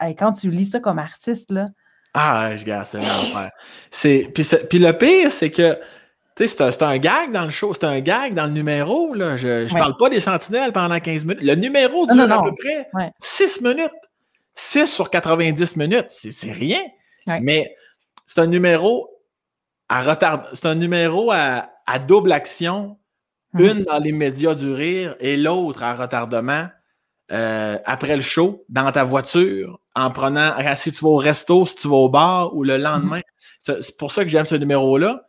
quand tu lis ça comme artiste, là, ah, je garde, c'est l'enfer. Puis, puis le pire, c'est que c'est un, un, gag dans le show, c'est un gag dans le numéro. Là. Je ne parle pas des sentinelles pendant 15 minutes. Le numéro dure à peu près 6 minutes. 6 sur 90 minutes, c'est rien. Mais c'est un numéro à retard. C'est un numéro à, à double action. Hum. Une dans les médias du rire et l'autre à retardement euh, après le show, dans ta voiture, en prenant, si tu vas au resto, si tu vas au bar ou le lendemain. Mm-hmm. C'est pour ça que j'aime ce numéro-là.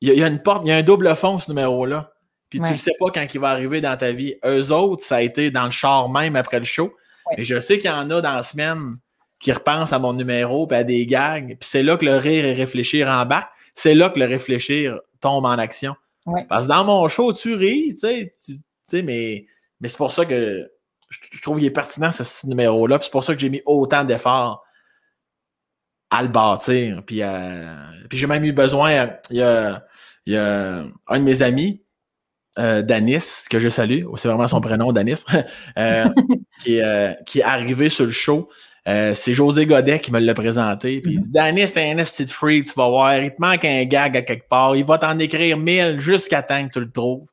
Il y, a une porte, il y a un double fond, ce numéro-là. Puis tu ne sais pas quand il va arriver dans ta vie. Eux autres, ça a été dans le char même après le show. Et je sais qu'il y en a dans la semaine qui repensent à mon numéro puis à des gags. Puis c'est là que le rire et réfléchir embarque. C'est là que le réfléchir tombe en action. Parce que dans mon show, tu ris, tu sais, mais, mais c'est pour ça que je trouve qu'il est pertinent ce, numéro-là. C'est pour ça que j'ai mis autant d'efforts à le bâtir. Puis, euh, puis j'ai même eu besoin. Il y a, il y a un de mes amis, euh, Danis, que je salue, c'est vraiment son prénom, Danis, (laughs) euh, (laughs) qui, est, qui est arrivé sur le show. C'est José Godet qui me l'a présenté. Puis il dit Danis, c'est un esti free, tu vas voir. Il te manque un gag à quelque part. Il va t'en écrire mille jusqu'à temps que tu le trouves.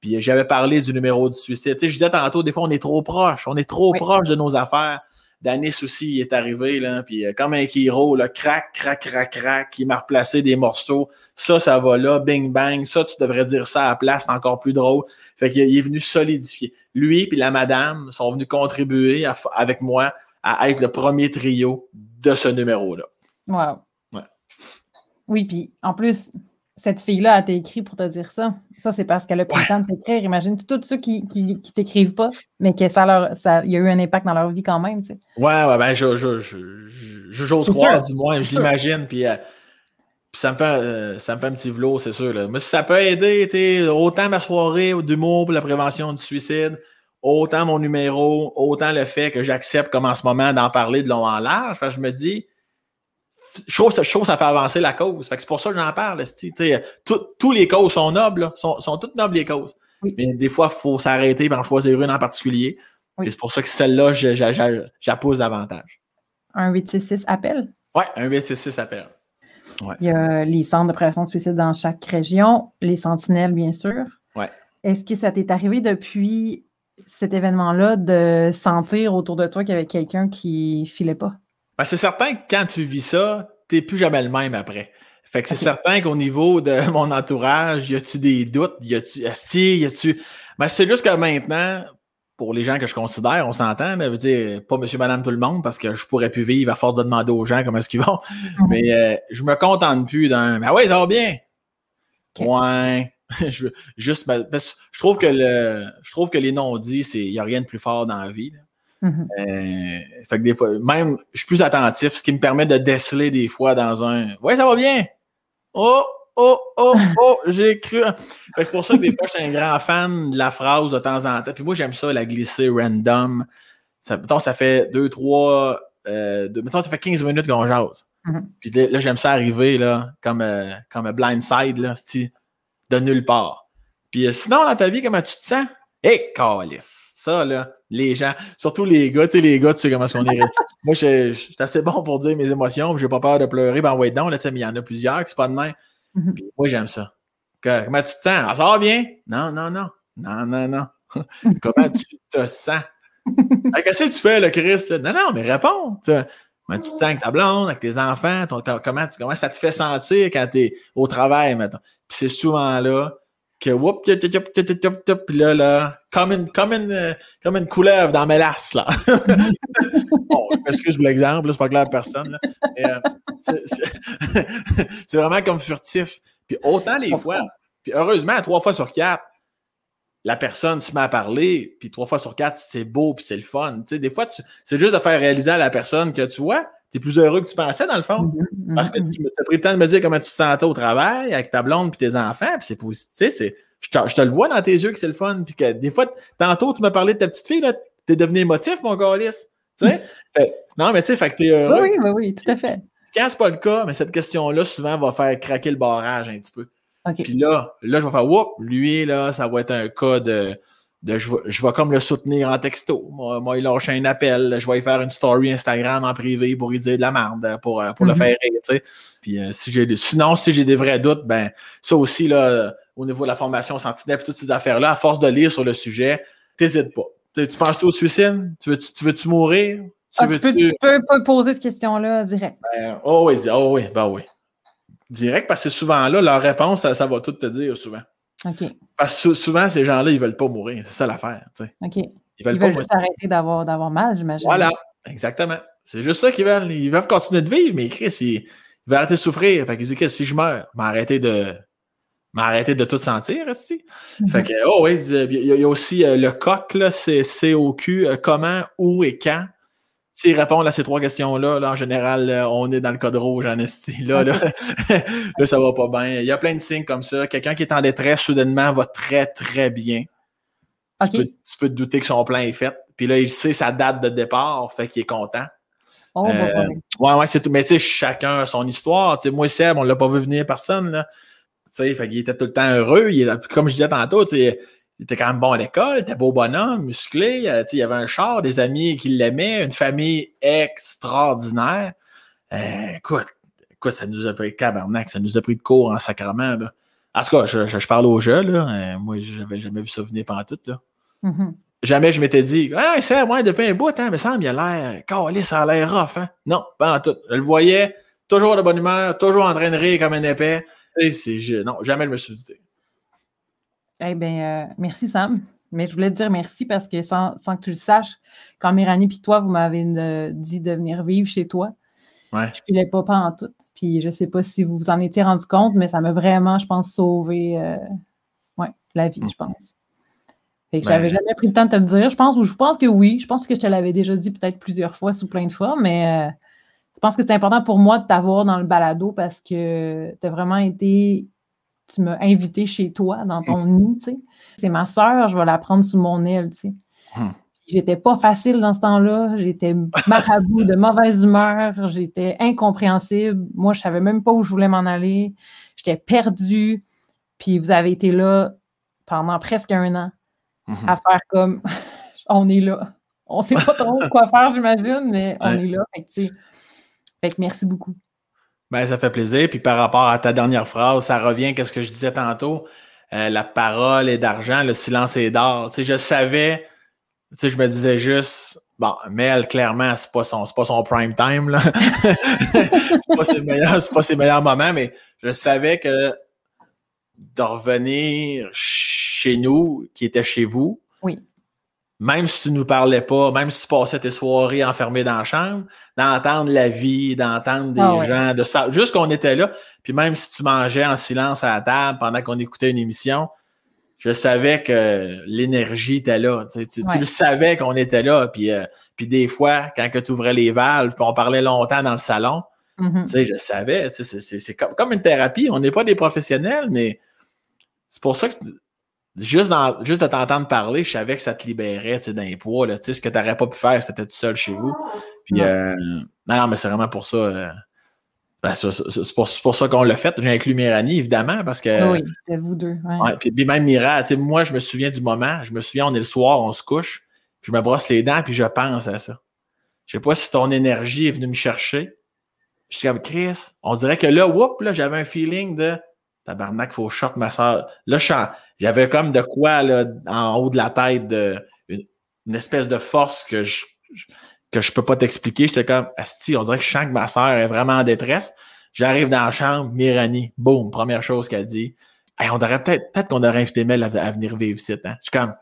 Puis j'avais parlé du numéro du suicide. je disais tantôt, des fois, on est trop proche. On est trop proche de nos affaires. Danis aussi est arrivé, là, puis euh, comme un Kiro, là, crac, crac, crac, crac, il m'a replacé des morceaux. Ça, ça va là, bing, bang. Ça, tu devrais dire ça à la place, c'est encore plus drôle. Fait qu'il est venu solidifier. Lui puis la madame sont venus contribuer avec moi à être le premier trio de ce numéro-là. Wow. Oui, puis en plus, cette fille-là a été écrit pour te dire ça. Ça, c'est parce qu'elle a pris le temps de t'écrire. Imagine tous ceux qui, qui, t'écrivent pas, mais que ça leur ça, y a eu un impact dans leur vie quand même. Tu sais. Ouais, ouais, ben, j'ose croire, du moins, je l'imagine. Puis, euh, ça, me fait, euh, ça me fait un petit velours, c'est sûr. Là. Mais si ça peut aider, autant ma soirée d'humour pour la prévention du suicide, autant mon numéro, autant le fait que j'accepte, comme en ce moment, d'en parler de long en large. je me dis, je trouve, que ça fait avancer la cause. c'est pour ça que j'en parle. tous les causes sont nobles, sont, toutes nobles les causes. Mais des fois, il faut s'arrêter et en choisir une en particulier. C'est pour ça que celle-là, j'appose davantage. Un 866 appel? Oui, un 866 appel. Il y a les centres de prévention de suicide dans chaque région, les sentinelles, bien sûr. Ouais. Est-ce que ça t'est arrivé depuis cet événement-là de sentir autour de toi qu'il y avait quelqu'un qui filait pas? Ben, c'est certain que quand tu vis ça, tu n'es plus jamais le même après. Fait que c'est certain qu'au niveau de (laughs) mon entourage, y a-tu des doutes? Y a-tu, y a-tu. Ben, c'est juste que maintenant, pour les gens que je considère, on s'entend, mais veut dire, pas monsieur, madame, tout le monde, parce que je pourrais plus vivre à force de demander aux gens comment est-ce qu'ils vont. Mhm. Mais euh, je me contente plus d'un. Ben ouais, ça va bien. Ouais. (laughs) je, juste, je trouve que le, je trouve que les non-dits, il n'y a rien de plus fort dans la vie. Mhm. Euh, fait que des fois, même, je suis plus attentif, ce qui me permet de déceler des fois dans un. Ouais, ça va bien. Oh, oh, oh, oh, j'ai cru. C'est pour ça que des fois, je suis un grand fan de la phrase de temps en temps. Puis moi, j'aime ça, la glisser random. Ça, mettons, ça fait deux, trois. Euh, mettons, ça fait 15 minutes qu'on jase. Mm-hmm. Puis là, j'aime ça arriver, là, comme, euh, comme un blindside, là, de nulle part. Puis euh, sinon, dans ta vie, comment tu te sens? Hé, hey, Ça, là, les gens, surtout les gars, tu sais, les gars, tu sais comment est-ce qu'on est. (laughs) Moi, je suis assez bon pour dire mes émotions, j'ai pas peur de pleurer, ben ouais, donc, là, tu sais, mais il y en a plusieurs qui sont pas de main. Mhm. moi, j'aime ça. comment tu te sens? Ah, ça va bien? Non, non, non. Non, non, non. (laughs) comment tu te sens? (laughs) Qu'est-ce que tu fais, le Christ? Non, non, mais réponds. Comment tu te sens avec ta blonde, avec tes enfants? comment, comment ça te fait sentir quand tu es au travail, maintenant? Puis c'est souvent là que whoop, puis là, là, comme une, comme une, comme une couleuvre dans mes lasses, là. (laughs) bon, pour l'exemple, c'est pas clair à personne. Euh, (laughs) c'est vraiment comme furtif. Puis autant des fois, puis heureusement, trois fois sur quatre, la personne se met à parler, puis trois fois sur quatre, c'est beau, puis c'est le fun. Tu sais, des fois, c'est juste de faire réaliser à la personne que tu vois, tu es plus heureux que tu pensais, dans le fond. Mm-hmm, Parce que mm-hmm. tu as pris le temps de me dire comment tu te sentais au travail avec ta blonde puis tes enfants, puis c'est positif. Je te, je te le vois dans tes yeux que c'est le fun. Puis que des fois, tantôt, tu m'as parlé de ta petite fille, là, t'es devenu émotif, mon calice. Tu sais? (laughs) non, mais tu sais, fait que t'es heureux. Oui, oui, oui, tout à fait. Quand c'est pas le cas, mais cette question-là, souvent, va faire craquer le barrage un petit peu. OK. Puis là, là, je vais faire, whoop, lui, là, ça va être un cas de, de je, vais, je vais comme le soutenir en texto. Moi, moi, il lâche un appel, je vais lui faire une story Instagram en privé pour lui dire de la merde, pour, euh, pour le Mhm. faire rire, tu. Puis euh, si j'ai des- sinon, si j'ai des vrais doutes, ben, ça aussi, là, au niveau de la formation Sentinelle et toutes ces affaires-là, à force de lire sur le sujet, t'hésites pas. Tu tu penses-tu au suicide? Tu veux-tu tu mourir? Tu Ah, tu, veux-tu- peux, tu peux pas poser cette question-là direct. ben, oh oui, oh oui, ben oui. Direct, parce que souvent là, leur réponse, ça, ça va tout te dire souvent. Parce que sou- souvent, ces gens-là, ils veulent pas mourir. C'est ça l'affaire. sais. OK. Ils Ils veulent veulent pas juste mourir. arrêter d'avoir, d'avoir mal, j'imagine. Voilà, exactement. C'est juste ça qu'ils veulent. Ils veulent continuer de vivre, mais Chris, ils, ils veulent arrêter de souffrir. Fait qu'ils disent que si je meurs, m'arrêter de m'arrêter de tout sentir, esti. Mhm. Fait que, oh oui, il y a, il y a aussi euh, le coq, là, c'est COQ, euh, comment, où et quand. S'ils répondent à ces trois questions-là, là, en général, là, on est dans le code rouge en esti. Là, là, (laughs) là, ça va pas bien. Il y a plein de signes comme ça. Quelqu'un qui est en détresse, soudainement, va très, très bien. Tu, peux, tu peux te douter que son plan est fait. Puis là, il sait sa date de départ, fait qu'il est content. Oh, Euh, ouais. Ouais, c'est tout. Mais tu sais, chacun a son histoire. Tu sais, moi, Seb, on l'a pas vu venir personne, là. Tu sais, fait qu'il était tout le temps heureux. Il est- comme je disais tantôt, tu sais, il était quand même bon à l'école, il était beau bonhomme, musclé. euh, il avait un char, des amis qui l'aimaient, une famille extraordinaire. Euh, écoute, écoute, ça nous a pris cabernac, ça nous a pris de cours en sacrement, là. En tout cas, je, je, je parle au jeu, là. Euh, moi, j'avais jamais vu ça venir pendant tout, là. Mhm. Jamais je m'étais dit, ah, c'est moi, depuis un bout, hein, mais ça, il a l'air, calé, ça a l'air rough, hein. Non, pas en tout. Je le voyais, toujours de bonne humeur, toujours en train de rire comme un épais. Non, jamais je me suis douté. Eh bien, euh, merci Sam. Mais je voulais te dire merci parce que sans, sans que tu le saches, quand Méranie puis toi, vous m'avez euh, dit de venir vivre chez toi, Ouais. je filais pas pas en tout. Puis je sais pas si vous vous en étiez rendu compte, mais ça m'a vraiment, je pense, sauvé euh, ouais, la vie, je pense. Fait que Ben- j'avais jamais pris le temps de te le dire. Je pense, ou je pense que oui. Je pense que je te l'avais déjà dit peut-être plusieurs fois sous plein de formes, mais euh, je pense que c'est important pour moi de t'avoir dans le balado parce que tu as vraiment été. Tu m'as invité chez toi, dans ton nid, tu sais. C'est ma sœur, je vais la prendre sous mon aile, tu sais. Hmm. J'étais pas facile dans ce temps-là. J'étais marabout, de mauvaise humeur. J'étais incompréhensible. Moi, je savais même pas où je voulais m'en aller. J'étais perdue. Puis vous avez été là pendant presque un an Mhm. à faire comme (laughs) on est là. On sait pas trop (laughs) quoi faire, j'imagine, mais on Ouais. est là. Fait que, tu sais, fait que merci beaucoup. Ben, ça fait plaisir. Puis par rapport à ta dernière phrase, ça revient à ce que je disais tantôt. Euh, la parole est d'argent, le silence est d'or. Tu sais, je savais, tu sais, je me disais juste, bon, Mel, clairement, c'est pas son, pas son prime time, là. (laughs) c'est pas ses meilleurs, c'est pas ses meilleurs moments, mais je savais que de revenir chez nous, qui était chez vous, Oui. Même si tu nous parlais pas, même si tu passais tes soirées enfermées dans la chambre, d'entendre la vie, d'entendre des Ah ouais. gens, de ça, juste qu'on était là, puis même si tu mangeais en silence à la table pendant qu'on écoutait une émission, je savais que l'énergie était là. Tu, le savais qu'on était là. Puis, euh, puis des fois, quand tu ouvrais les valves, puis on parlait longtemps dans le salon, Mhm. sais, je savais. C'est- comme, comme une thérapie. On n'est pas des professionnels, mais c'est pour ça que juste, dans, juste de t'entendre parler, je savais que ça te libérait d'un poids. Là, ce que tu n'aurais pas pu faire, c'était tout seul chez vous. Puis, Ouais. euh, non, non, mais c'est vraiment pour ça. euh, ben, c'est pour, ça qu'on l'a fait. J'ai inclus Méranie, évidemment, parce que. oui, c'était vous deux. ouais. Ouais, puis, puis même Mira, moi, je me souviens du moment. Je me souviens, on est le soir, on se couche, puis je me brosse les dents, puis je pense à ça. Je sais pas si ton énergie est venue me chercher. Je suis comme Chris. On dirait que là, whoop, là, j'avais un feeling de tabarnak, faut shot ma soeur. Là, j'avais comme de quoi là, en haut de la tête, de, une, une espèce de force que je, je- que je peux pas t'expliquer. J'étais comme Asti, on dirait que je sens que ma soeur est vraiment en détresse. J'arrive dans la chambre, Mirani, boum, première chose qu'elle dit. Hey, on aurait peut-être peut-être qu'on aurait invité Mel à, à venir vivre ici. Hein? Je suis comme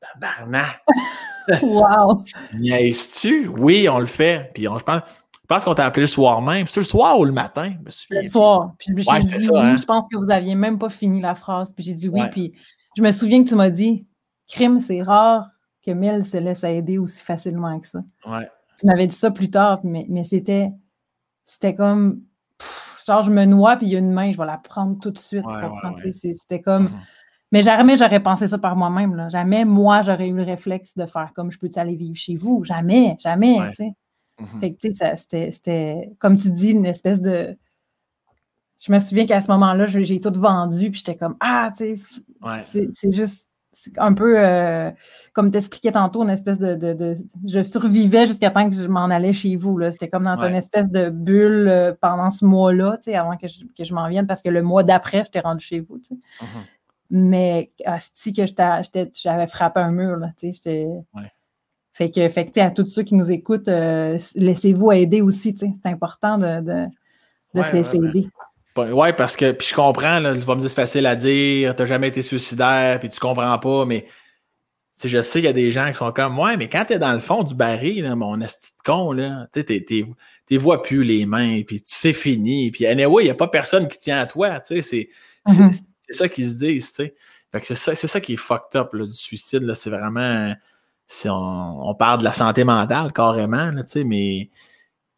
Tabarnak! (laughs) Wow! Niaises-tu? Oui, on le fait. Puis on, je pense, je pense qu'on t'a appelé le soir même. C'est le soir ou le matin? Je me souviens Le soir. Puis j'ai Ouais, dit ça, oui, hein. je pense que vous aviez même pas fini la phrase. Puis j'ai dit oui. Ouais. Puis je me souviens que tu m'as dit Crime, c'est rare que Mel se laisse aider aussi facilement que ça. Ouais. Tu m'avais dit ça plus tard, mais, mais c'était c'était comme pff, genre je me noie puis il y a une main, je vais la prendre tout de suite. C'était comme. Mhm. Mais jamais j'aurais pensé ça par moi-même. Jamais moi j'aurais eu le réflexe de faire comme je peux-tu aller vivre chez vous? Jamais, jamais. Ouais. Mhm. Fait que, tu sais, c'était, c'était, comme tu dis, une espèce de. Je me souviens qu'à ce moment-là, j'ai tout vendu, puis j'étais comme, ah, tu sais, Ouais. c'est, c'est juste c'est un peu, euh, comme t'expliquais tantôt, une espèce de, de- de- Je survivais jusqu'à temps que je m'en allais chez vous, là. C'était comme dans Ouais. une espèce de bulle euh, pendant ce mois-là, tu sais, avant que je, que je m'en vienne, parce que le mois d'après, j'étais rendue chez vous. Mhm. Mais, si que j'étais- j'étais- j'avais frappé un mur, là, tu sais, j'étais... Ouais. Fait que, fait que, à tous ceux qui nous écoutent, euh, laissez-vous aider aussi. C'est important de, de, de Ouais, se laisser ouais, aider. Ouais, parce que, puis je comprends, là, tu vas me dire c'est facile à dire, t'as jamais été suicidaire, puis tu comprends pas, mais je sais qu'il y a des gens qui sont comme, ouais, mais quand t'es dans le fond du baril, là, mon esti de con, là, t'es- vois plus les mains, puis tu sais, fini, puis anyway, il y a pas personne qui tient à toi, tu sais, c'est c'est- Mhm. c'est ça qu'ils se disent, tu sais. Fait que c'est ça, c'est ça qui est fucked up, là, du suicide, là, c'est vraiment, c'est- on, on parle de la santé mentale, carrément, là, tu sais, mais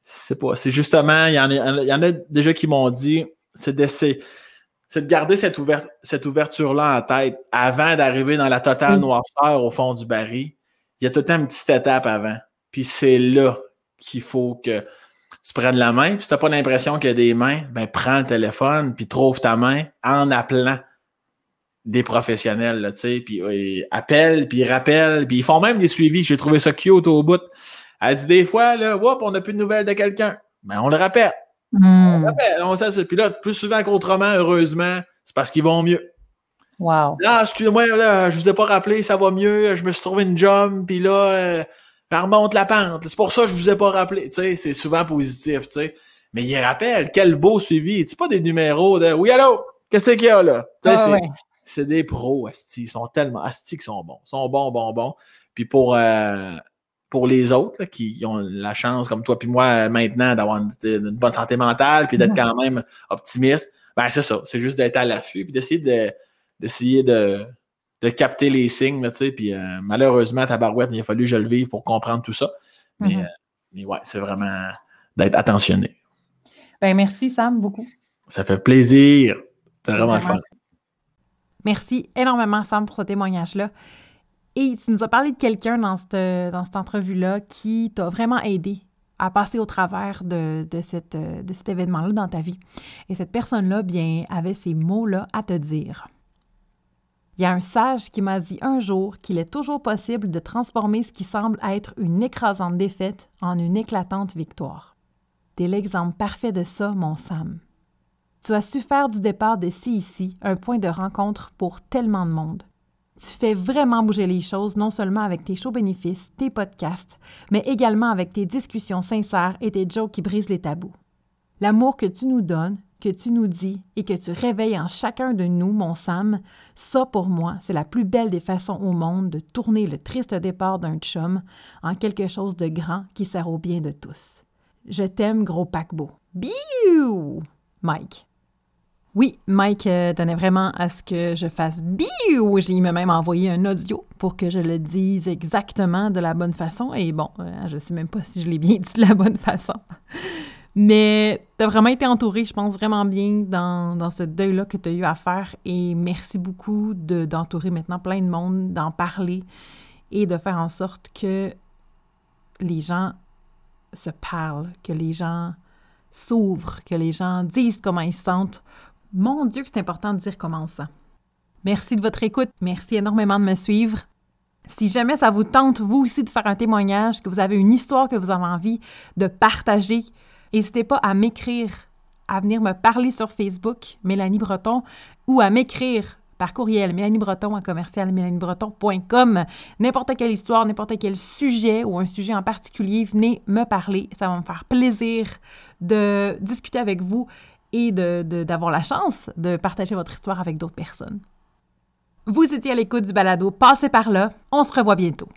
c'est pas, c'est justement, il y, en a, il y en a déjà qui m'ont dit, c'est d'essayer, c'est de garder cette, ouver- cette ouverture-là en tête avant d'arriver dans la totale Oui. noirceur au fond du baril. Il y a tout le temps une petite étape avant. Puis c'est là qu'il faut que tu prennes la main. Puis si tu n'as pas l'impression qu'il y a des mains, ben prends le téléphone, puis trouve ta main en appelant des professionnels, là, tu sais, puis euh, appelle, puis rappelle, puis ils font même des suivis. J'ai trouvé ça cute au bout. Elle dit des fois, là, Whoop, on n'a plus de nouvelles de quelqu'un. Ben, on le rappelle. Hmm. rappelle. On sait ça. Puis là, plus souvent qu'autrement, heureusement, c'est parce qu'ils vont mieux. Wow. Là, excusez-moi, là, je vous ai pas rappelé, ça va mieux, je me suis trouvé une job, puis là, euh, elle remonte la pente. C'est pour ça que je vous ai pas rappelé. Tu sais, c'est souvent positif, tu sais. Mais il rappelle, quel beau suivi. C'est pas des numéros de Oui, allô, qu'est-ce qu'il y a là? Ah ouais. C'est des pros, Asti. Ils sont tellement Asti qu'ils sont bons. Ils sont bons, bons, bons. Puis pour, euh, pour les autres là, qui ont la chance, comme toi puis moi, euh, maintenant, d'avoir une, une bonne santé mentale puis d'être quand même optimiste, ben c'est ça. C'est juste d'être à l'affût puis d'essayer de d'essayer de, de capter les signes, là, tu sais. Puis euh, malheureusement, ta barouette, il a fallu que je le vive pour comprendre tout ça. Mais, Mhm. euh, mais ouais, c'est vraiment d'être attentionné. Ben, merci, Sam, beaucoup. Ça fait plaisir. C'est vraiment le fun. Merci énormément, Sam, pour ce témoignage-là. Et tu nous as parlé de quelqu'un dans cette, dans cette entrevue-là qui t'a vraiment aidé à passer au travers de, de, cette, de cet événement-là dans ta vie. Et cette personne-là, bien, avait ces mots-là à te dire. Il y a un sage qui m'a dit un jour qu'il est toujours possible de transformer ce qui semble être une écrasante défaite en une éclatante victoire. T'es l'exemple parfait de ça, mon Sam. Tu as su faire du départ de ici un point de rencontre pour tellement de monde. Tu fais vraiment bouger les choses, non seulement avec tes shows bénéfices, tes podcasts, mais également avec tes discussions sincères et tes jokes qui brisent les tabous. L'amour que tu nous donnes, que tu nous dis et que tu réveilles en chacun de nous, mon Sam, ça pour moi, c'est la plus belle des façons au monde de tourner le triste départ d'un chum en quelque chose de grand qui sert au bien de tous. Je t'aime, gros paquebot. Biou! Mike. Oui, Mike euh, tenait vraiment à ce que je fasse biou. J'ai même envoyé un audio pour que je le dise exactement de la bonne façon. Et bon, euh, je sais même pas si je l'ai bien dit de la bonne façon. Mais tu as vraiment été entouré, je pense, vraiment bien dans, ce deuil-là que tu as eu à faire. Et merci beaucoup d'entourer maintenant plein de monde, d'en parler et de faire en sorte que les gens se parlent, que les gens s'ouvrent, que les gens disent comment ils se sentent. Mon Dieu, c'est important de dire comment ça. Merci de votre écoute. Merci énormément de me suivre. Si jamais ça vous tente, vous aussi, de faire un témoignage, que vous avez une histoire que vous avez envie de partager, n'hésitez pas à m'écrire, à venir me parler sur Facebook, Mélanie Breton, ou à m'écrire par courriel, Mélanie Breton à commercial mélaniebreton.com. N'importe quelle histoire, n'importe quel sujet ou un sujet en particulier, venez me parler. Ça va me faire plaisir de discuter avec vous et d'avoir la chance de partager votre histoire avec d'autres personnes. Vous étiez à l'écoute du balado Passez par là. On se revoit bientôt.